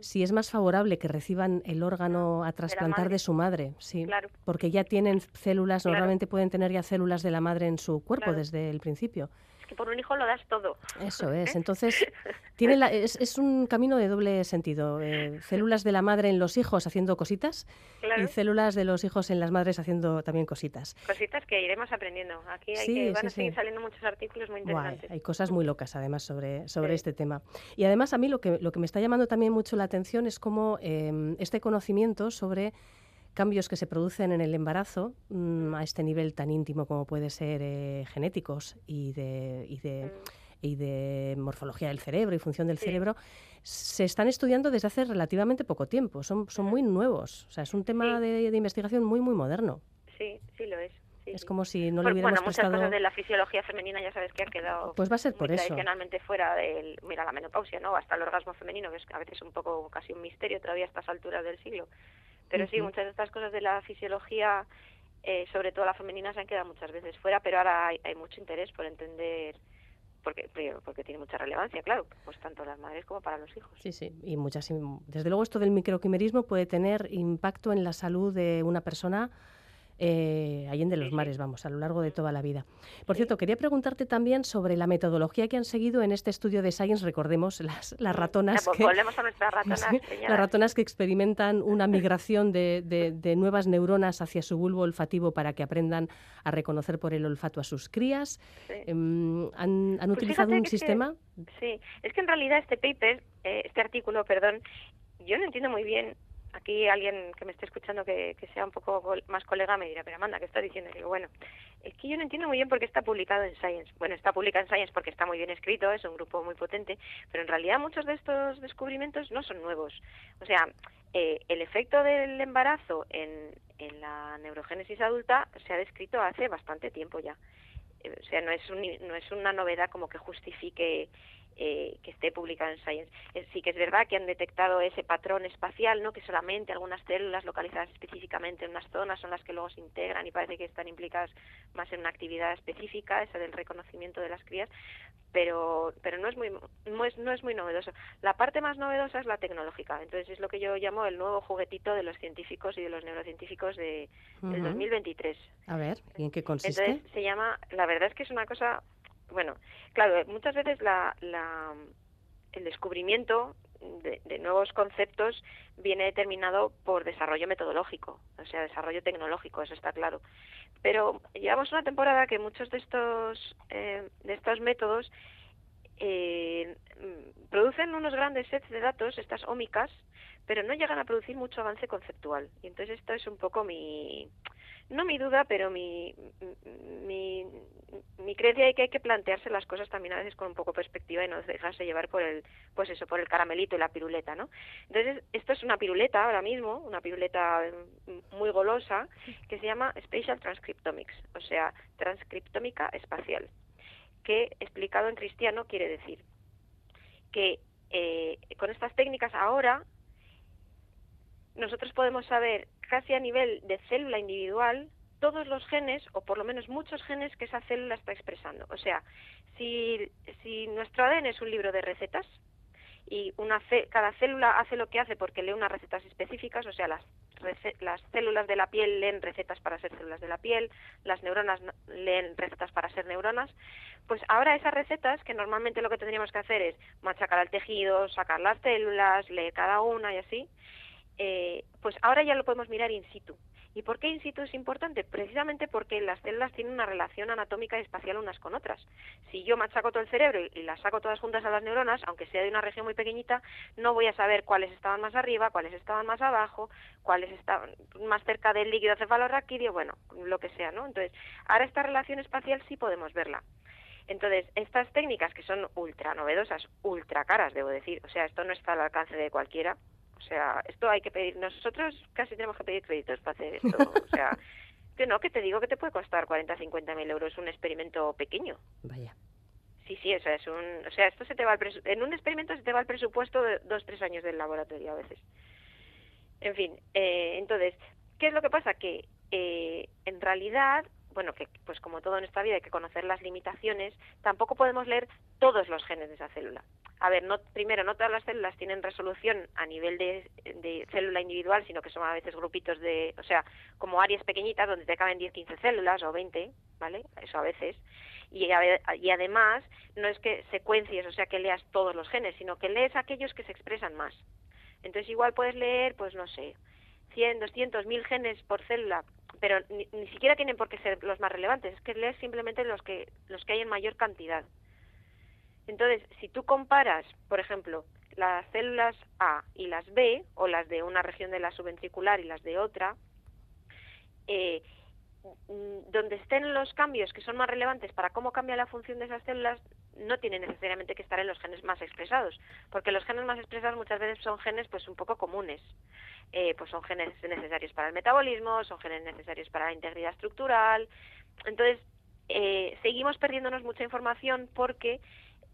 si es más favorable que reciban el órgano a trasplantar de, su madre, sí, porque ya tienen células, normalmente pueden tener ya células de la madre en su cuerpo desde el principio por un hijo lo das todo. Eso es. Entonces, *laughs* tiene es, un camino de doble sentido. Eh, células de la madre en los hijos haciendo cositas y células de los hijos en las madres haciendo también cositas. Cositas que iremos aprendiendo. Aquí hay que, van a seguir saliendo muchos artículos muy interesantes. hay cosas muy locas, además, sobre, sobre este tema. Y además, a mí lo que, lo que me está llamando también mucho la atención es cómo em, este conocimiento sobre cambios que se producen en el embarazo mm, a este nivel tan íntimo como puede ser eh, genéticos y de, y de, mm. y de morfología del cerebro y función del cerebro, se están estudiando desde hace relativamente poco tiempo. Son, son muy nuevos. O sea, es un tema de, investigación muy, muy moderno. Sí, sí lo es. es como si no le hubiéramos bueno, muchas cosas de la fisiología femenina ya sabes que han quedado pues va a ser por eso. tradicionalmente fuera del mira la menopausia no hasta el orgasmo femenino que es a veces un poco casi un misterio todavía a estas alturas del siglo pero sí, muchas de estas cosas de la fisiología, eh, sobre todo la femenina, se han quedado muchas veces fuera, pero ahora hay, mucho interés por entender porque porque tiene mucha relevancia, claro, pues tanto las madres como para los hijos. Sí, sí, y muchas desde luego esto del microquimerismo puede tener impacto en la salud de una persona eh, allende los mares, vamos, a lo largo de toda la vida. Por cierto, quería preguntarte también sobre la metodología que han seguido en este estudio de Science, recordemos las, las ratonas. que, volvemos a nuestras *laughs* ratonas. las ratonas que experimentan una migración de, de, nuevas neuronas hacia su bulbo olfativo para que aprendan a reconocer por el olfato a sus crías. Em, ¿Han, han pues utilizado un sistema? sí, es que en realidad este paper, eh, este artículo, perdón, yo no entiendo muy bien aquí alguien que me esté escuchando que, sea un poco más colega me dirá, pero Amanda, ¿qué estás diciendo? Y digo, bueno, es que yo no entiendo muy bien por qué está publicado en Science. Bueno, está publicado en Science porque está muy bien escrito, es un grupo muy potente, pero en realidad muchos de estos descubrimientos no son nuevos. O sea, eh, el efecto del embarazo en, en la neurogénesis adulta se ha descrito hace bastante tiempo ya. Eh, o sea, no es, un, no es una novedad como que justifique eh, que esté publicado en Science. Eh, sí que es verdad que han detectado ese patrón espacial, ¿no? que solamente algunas células localizadas específicamente en unas zonas son las que luego se integran y parece que están implicadas más en una actividad específica, esa del reconocimiento de las crías, pero, pero no, es muy, no, es, no es muy novedoso. La parte más novedosa es la tecnológica, entonces es lo que yo llamo el nuevo juguetito de los científicos y de los neurocientíficos de, del 2023. A ver, ¿y en qué consiste? Entonces se llama, la verdad es que es una cosa bueno, claro, muchas veces la, la, el descubrimiento de, de, nuevos conceptos viene determinado por desarrollo metodológico, o sea, desarrollo tecnológico, eso está claro. Pero llevamos una temporada que muchos de estos, eh, de estos métodos eh, producen unos grandes sets de datos, estas ómicas, pero no llegan a producir mucho avance conceptual. Y entonces esto es un poco mi, no mi duda, pero mi, mi, creencia de que hay que plantearse las cosas también a veces con un poco perspectiva y no dejarse llevar por el, pues eso, por el caramelito y la piruleta, ¿no? Entonces, esto es una piruleta ahora mismo, una piruleta muy golosa, que se llama Spatial Transcriptomics, o sea, transcriptómica espacial, que explicado en cristiano quiere decir que eh, con estas técnicas ahora nosotros podemos saber casi a nivel de célula individual todos los genes, o por lo menos muchos genes que esa célula está expresando. O sea, si, si nuestro ADN es un libro de recetas, y una cada célula hace lo que hace porque lee unas recetas específicas, o sea, las, las células de la piel leen recetas para ser células de la piel, las neuronas leen recetas para ser neuronas, pues ahora esas recetas, que normalmente lo que tendríamos que hacer es machacar al tejido, sacar las células, leer cada una y así, eh, pues ahora ya lo podemos mirar in situ ¿Y por qué in situ es importante? Precisamente porque las células tienen una relación anatómica y espacial unas con otras. Si yo machaco todo el cerebro y, las saco todas juntas a las neuronas, aunque sea de una región muy pequeñita, no voy a saber cuáles estaban más arriba, cuáles estaban más abajo, cuáles estaban más cerca del líquido cefalorraquídeo, bueno, lo que sea, ¿no? Entonces, ahora esta relación espacial sí podemos verla. Entonces, estas técnicas que son ultra novedosas, ultra caras, debo decir, o sea, esto no está al alcance de cualquiera, o sea, esto hay que pedir, nosotros casi tenemos que pedir créditos para hacer esto, o *laughs* sea, que no, que te digo que te puede costar 40, 50 mil euros un experimento pequeño. Vaya. Sí, sí, o sea, es un, o sea, esto se te va en un experimento se te va el presupuesto de dos, tres años del laboratorio a veces. En fin, eh, entonces, ¿qué es lo que pasa? Que eh, en realidad bueno, que pues como todo en esta vida hay que conocer las limitaciones, tampoco podemos leer todos los genes de esa célula. A ver, no, primero, no todas las células tienen resolución a nivel de, célula individual, sino que son a veces grupitos de, o sea, como áreas pequeñitas donde te caben 10, 15 células o 20, ¿vale? Eso a veces. Y, y además, no es que secuencies, o sea, que leas todos los genes, sino que lees aquellos que se expresan más. Entonces, igual puedes leer, pues no sé, 100, 200, 1000 genes por célula, pero ni, siquiera tienen por qué ser los más relevantes, es que lees simplemente los que, los que hay en mayor cantidad. Entonces, si tú comparas, por ejemplo, las células A y las B, o las de una región de la subventricular y las de otra, eh, Mm, donde estén los cambios que son más relevantes para cómo cambia la función de esas células no tiene necesariamente que estar en los genes más expresados, porque los genes más expresados muchas veces son genes pues un poco comunes, eh, pues son genes necesarios para el metabolismo, son genes necesarios para la integridad estructural, entonces eh, seguimos perdiéndonos mucha información porque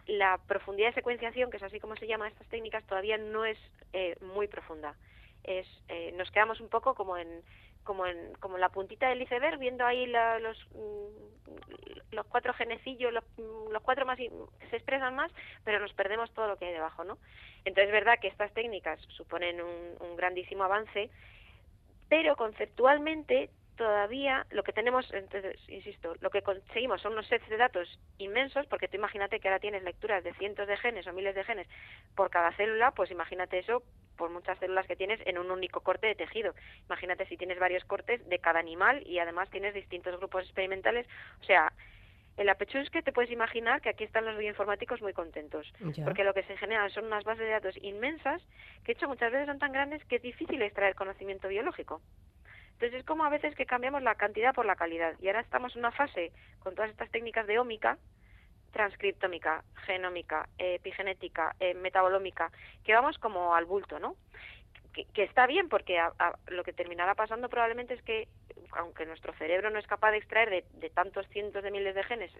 la profundidad de secuenciación, que es así como se llama estas técnicas, todavía no es eh, muy profunda. Es, nos quedamos un poco como en como en como la puntita del iceberg viendo ahí los mm, los cuatro genecillos los, mm, los cuatro más se expresan más pero nos perdemos todo lo que hay debajo no entonces es verdad que estas técnicas suponen un, un grandísimo avance pero conceptualmente todavía lo que tenemos, entonces, insisto, lo que conseguimos son unos sets de datos inmensos, porque tú imagínate que ahora tienes lecturas de cientos de genes o miles de genes por cada célula, pues imagínate eso por muchas células que tienes en un único corte de tejido. Imagínate si tienes varios cortes de cada animal y además tienes distintos grupos experimentales, o sea, en la que te puedes imaginar que aquí están los bioinformáticos muy contentos, porque lo que se genera son unas bases de datos inmensas que, hecho, muchas veces son tan grandes que es difícil extraer conocimiento biológico. Entonces es como a veces que cambiamos la cantidad por la calidad. Y ahora estamos en una fase con todas estas técnicas de ómica, transcriptómica, genómica, epigenética, eh, metabolómica, que vamos como al bulto, ¿no? Que, está bien porque lo que terminará pasando probablemente es que, aunque nuestro cerebro no es capaz de extraer de, de, tantos cientos de miles de genes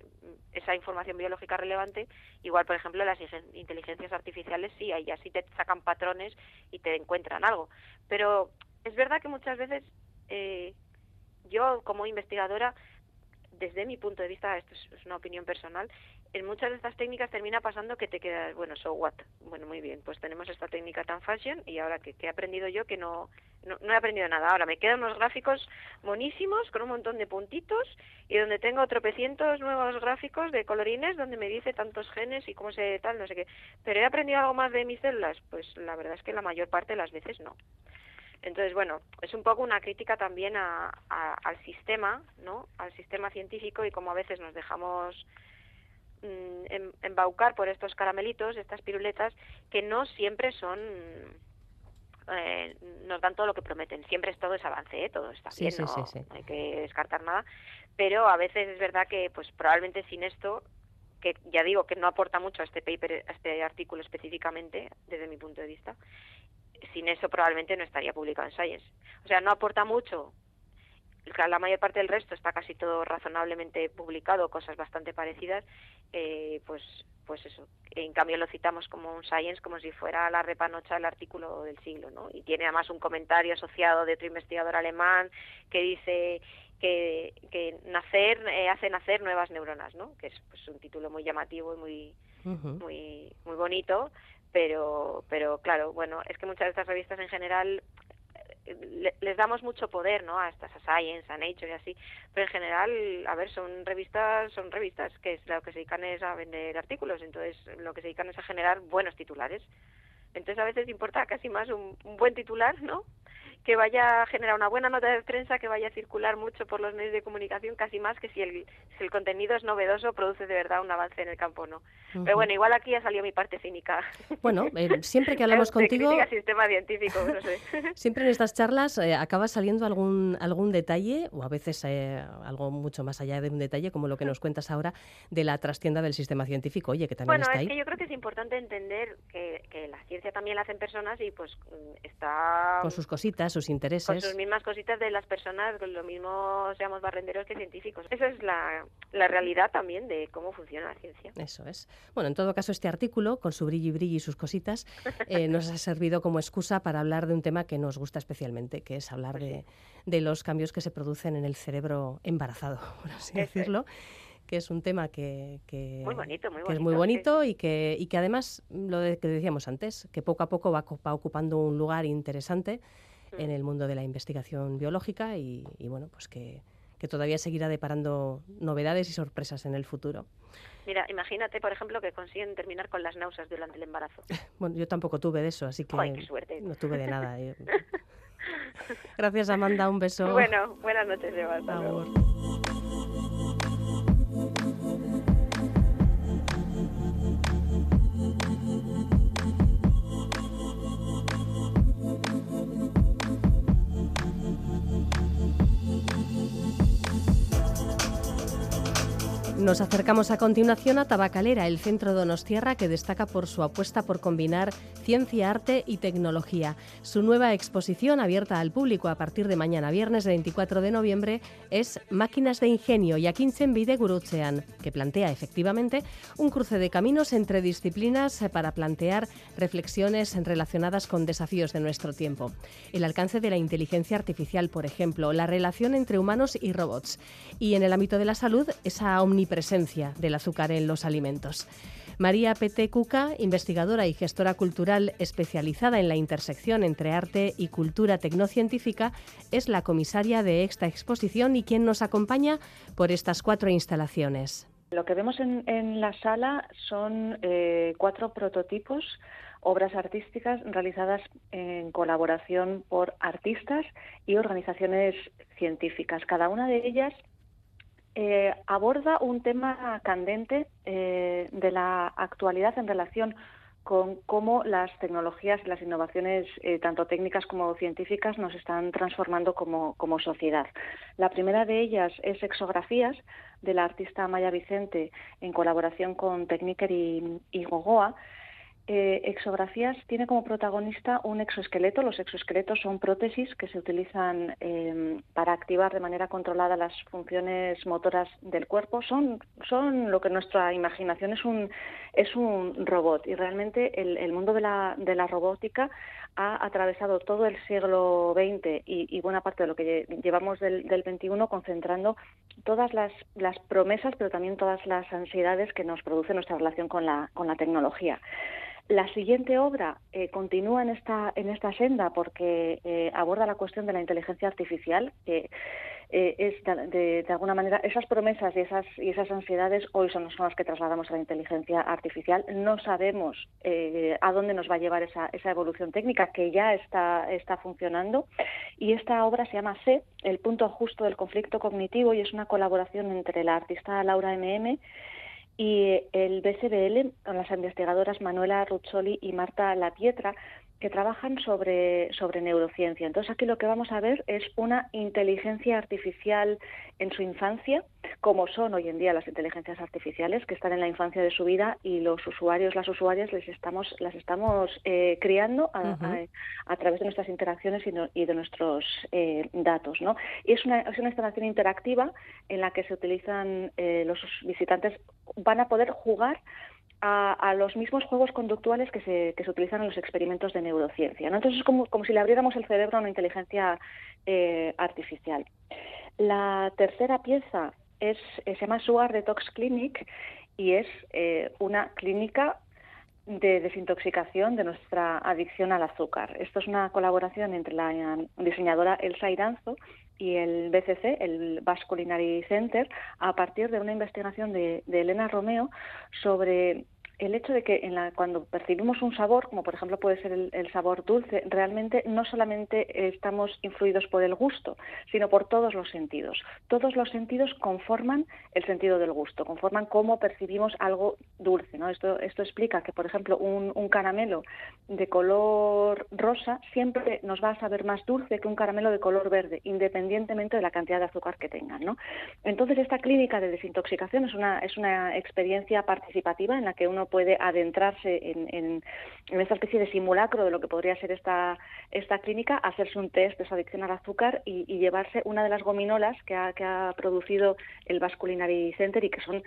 esa información biológica relevante, igual, por ejemplo, las inteligencias artificiales sí, ahí ya sí te sacan patrones y te encuentran algo. Pero es verdad que muchas veces eh, yo como investigadora, desde mi punto de vista, esto es una opinión personal, en muchas de estas técnicas termina pasando que te quedas, bueno, so what, bueno, muy bien, pues tenemos esta técnica tan fashion y ahora que, he aprendido yo que no, no, he aprendido nada, ahora me quedan unos gráficos monísimos con un montón de puntitos y donde tengo tropecientos nuevos gráficos de colorines donde me dice tantos genes y cómo se tal, no sé qué, pero he aprendido algo más de mis células, pues la verdad es que la mayor parte de las veces no. Entonces, bueno, es un poco una crítica también a, al sistema, ¿no? Al sistema científico y como a veces nos dejamos mm, em, embaucar por estos caramelitos, estas piruletas, que no siempre son eh, nos dan todo lo que prometen. Siempre es todo ese avance, ¿eh? todo está bien, no hay que descartar nada. Pero a veces es verdad que, pues probablemente sin esto, que ya digo que no aporta mucho a este paper, a este artículo específicamente, desde mi punto de vista, sin eso probablemente no estaría publicado en Science. O sea, no aporta mucho. La mayor parte del resto está casi todo razonablemente publicado, cosas bastante parecidas, eh, pues, pues eso. En cambio lo citamos como un Science, como si fuera la repanocha del artículo del siglo, ¿no? Y tiene además un comentario asociado de otro investigador alemán que dice que, que nacer eh, hace nacer nuevas neuronas, ¿no? Que es pues, un título muy llamativo y muy, muy, muy bonito, pero, pero claro, bueno, es que muchas de estas revistas en general eh, les damos mucho poder, ¿no? A estas, a Science, a Nature y así, pero en general, a ver, son revistas, son revistas que es lo que se dedican es a vender artículos, entonces lo que se dedican es a generar buenos titulares. Entonces a veces importa casi más un, buen titular, ¿no? Que vaya a generar una buena nota de prensa, que vaya a circular mucho por los medios de comunicación, casi más que si el, si el contenido es novedoso, produce de verdad un avance en el campo no. Pero bueno, igual aquí ha salido mi parte cínica. Bueno, eh, siempre que hablamos *laughs* contigo... sistema científico, no sé. *laughs* siempre en estas charlas eh, acaba saliendo algún, algún detalle, o a veces eh, algo mucho más allá de un detalle, como lo que nos cuentas ahora, de la trastienda del sistema científico. Oye, que también está ahí. Bueno, es que yo creo que es importante entender que, que la ciencia también la hacen personas y pues mm, está... Con sus cositas, sus intereses. Con sus mismas cositas de las personas, lo mismo seamos barrenderos que científicos. Esa es la, la realidad también de cómo funciona la ciencia. Eso es. Bueno, en todo caso, este artículo, con su brillo y brillo y sus cositas, *laughs* eh, nos ha servido como excusa para hablar de un tema que nos gusta especialmente, que es hablar pues de, los cambios que se producen en el cerebro embarazado, *laughs* por así decirlo que es un tema que, muy bonito, muy bonito, es muy bonito y, que, y que además, lo que decíamos antes, que poco a poco va, ocupando un lugar interesante. En el mundo de la investigación biológica y, bueno, pues que, que todavía seguirá deparando novedades y sorpresas en el futuro. Mira, imagínate, por ejemplo, que consiguen terminar con las náuseas durante el embarazo. *laughs* Bueno, yo tampoco tuve de eso, así que suerte. no tuve de nada. Eh. *laughs* Gracias, Amanda. Un beso. Bueno, buenas noches, Eva. Nos acercamos a continuación a Tabacalera, el centro Donostierra que destaca por su apuesta por combinar ciencia, arte y tecnología. Su nueva exposición, abierta al público a partir de mañana viernes 24 de noviembre, es Máquinas de Ingenio y Akintzen Bide Gurutzean, que plantea efectivamente un cruce de caminos entre disciplinas para plantear reflexiones relacionadas con desafíos de nuestro tiempo. El alcance de la inteligencia artificial, por ejemplo, la relación entre humanos y robots. Y en el ámbito de la salud, esa omnipresencia presencia del azúcar en los alimentos. María Pete Cuca, investigadora y gestora cultural especializada en la intersección entre arte y cultura tecnocientífica, es la comisaria de esta exposición y quien nos acompaña por estas cuatro instalaciones. Lo que vemos en, la sala son eh, cuatro prototipos, obras artísticas realizadas en colaboración por artistas y organizaciones científicas. Cada una de ellas eh, aborda un tema candente eh, de la actualidad en relación con cómo las tecnologías y las innovaciones, eh, tanto técnicas como científicas, nos están transformando como, sociedad. La primera de ellas es Exografías, de la artista Maya Vicente, en colaboración con Techniker y, y Gogoa, eh, exografías tiene como protagonista un exoesqueleto. Los exoesqueletos son prótesis que se utilizan em, para activar de manera controlada las funciones motoras del cuerpo. Son, son lo que nuestra imaginación es un, es un robot y realmente el, mundo de la, robótica ha atravesado todo el siglo XX y, buena parte de lo que llevamos del, XXI concentrando todas las, promesas, pero también todas las ansiedades que nos produce nuestra relación con la, con la tecnología. La siguiente obra eh, continúa en esta, en esta senda porque eh, aborda la cuestión de la inteligencia artificial, que eh, es de, alguna manera esas promesas y esas, y esas ansiedades hoy son, las que trasladamos a la inteligencia artificial. No sabemos a dónde nos va a llevar esa, esa evolución técnica que ya está, está funcionando. Y esta obra se llama C, el punto justo del conflicto cognitivo, y es una colaboración entre la artista Laura MM y el BSBL, con las investigadoras Manuela Ruzzoli y Marta Lapietra, que trabajan sobre, sobre neurociencia. Entonces aquí lo que vamos a ver es una inteligencia artificial en su infancia, como son hoy en día las inteligencias artificiales que están en la infancia de su vida y los usuarios, las usuarias les estamos, las estamos eh, criando a, través de nuestras interacciones y, de nuestros eh, datos. ¿no? Y es una, es una instalación interactiva en la que se utilizan eh, los visitantes, van a poder jugar a, los mismos juegos conductuales que se, que se utilizan en los experimentos de neurociencia. Entonces es como, como, si le abriéramos el cerebro a una inteligencia eh, artificial. La tercera pieza es, eh, se llama Sugar Detox Clinic y es eh, una clínica de desintoxicación de nuestra adicción al azúcar. Esto es una colaboración entre la diseñadora Elsa Iranzo y el BCC, el Basque Culinary Center, a partir de una investigación de, Elena Romeo sobre el hecho de que en la, cuando percibimos un sabor, como por ejemplo puede ser el, sabor dulce, realmente no solamente estamos influidos por el gusto, sino por todos los sentidos. Todos los sentidos conforman el sentido del gusto, conforman cómo percibimos algo dulce. Esto, explica que, por ejemplo, un, caramelo de color rosa siempre nos va a saber más dulce que un caramelo de color verde, independientemente de la cantidad de azúcar que tengan. Entonces, esta clínica de desintoxicación es una experiencia participativa en la que uno puede adentrarse en, esta especie de simulacro de lo que podría ser esta, esta clínica, hacerse un test de su adicción al azúcar y, llevarse una de las gominolas que ha, que ha producido el Vasculinary Center y que son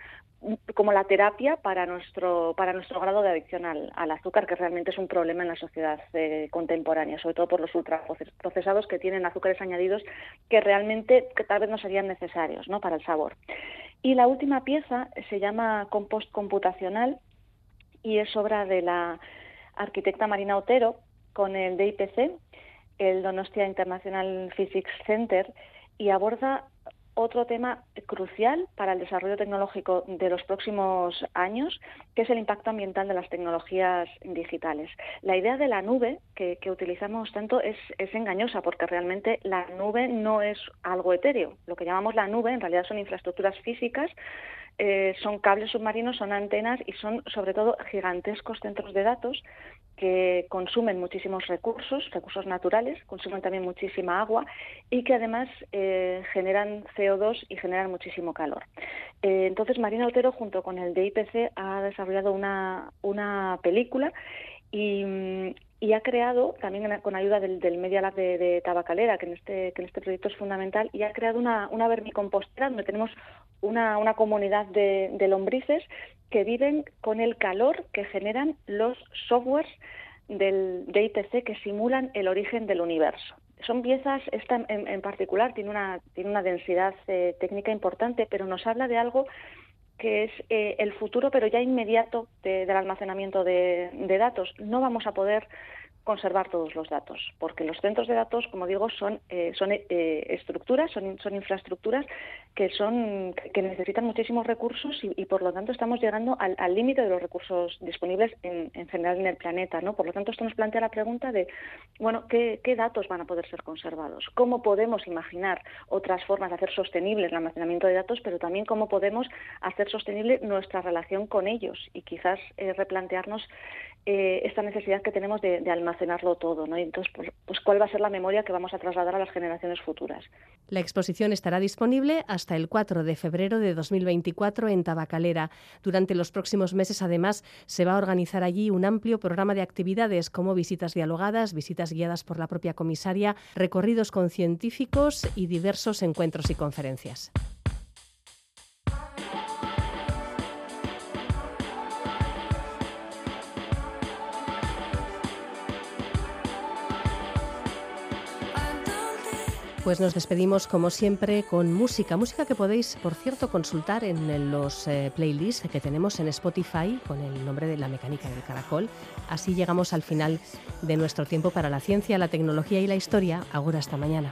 como la terapia para nuestro para nuestro grado de adicción al, azúcar que realmente es un problema en la sociedad eh, contemporánea sobre todo por los ultraprocesados que tienen azúcares añadidos que realmente tal vez no serían necesarios ¿no? para el sabor y la última pieza se llama compost computacional y es obra de la arquitecta Marina Otero con el DIPC, el Donostia International Physics Center, y aborda otro tema crucial para el desarrollo tecnológico de los próximos años, que es el impacto ambiental de las tecnologías digitales. La idea de la nube que, utilizamos tanto es, engañosa porque realmente la nube no es algo etéreo. Lo que llamamos la nube en realidad son infraestructuras físicas eh, son cables submarinos, son antenas y son sobre todo gigantescos centros de datos que consumen muchísimos recursos, recursos naturales, consumen también muchísima agua y que además eh, generan CO2 y generan muchísimo calor. Eh, entonces, Marina Otero, junto con el DIPC, ha desarrollado una, una película y, y ha creado, también con ayuda del, del Media Lab de, Tabacalera, que en, este, que en este proyecto es fundamental, y ha creado una, una vermicompostera donde tenemos una, comunidad de, de, lombrices que viven con el calor que generan los softwares del, de ITC que simulan el origen del universo. Son piezas, esta en, particular tiene una, tiene una densidad eh, técnica importante, pero nos habla de algo que es eh, el futuro, pero ya inmediato del almacenamiento de, datos. No vamos a poder conservar todos los datos, porque los centros de datos, como digo, son, eh, son eh, estructuras, son, son infraestructuras que son que necesitan muchísimos recursos y, por lo tanto estamos llegando al límite de los recursos disponibles en, general en el planeta, ¿no? Por lo tanto, esto nos plantea la pregunta de, bueno, ¿qué, ¿qué, datos van a poder ser conservados? ¿Cómo podemos imaginar otras formas de hacer sostenible el almacenamiento de datos, pero también cómo podemos hacer sostenible nuestra relación con ellos y quizás eh, replantearnos eh, esta necesidad que tenemos de, almacenarlo todo, ¿no? entonces, pues, pues, ¿cuál va a ser la memoria que vamos a trasladar a las generaciones futuras? La exposición estará disponible hasta el 4 de febrero de 2024 en Tabacalera. Durante los próximos meses, además, se va a organizar allí un amplio programa de actividades como visitas dialogadas, visitas guiadas por la propia comisaria, recorridos con científicos y diversos encuentros y conferencias. Pues nos despedimos como siempre con música, música que podéis, por cierto, consultar en los eh, playlists que tenemos en Spotify con el nombre de La Mecánica del Caracol. Así llegamos al final de nuestro tiempo para la ciencia, la tecnología y la historia. Ahora hasta mañana.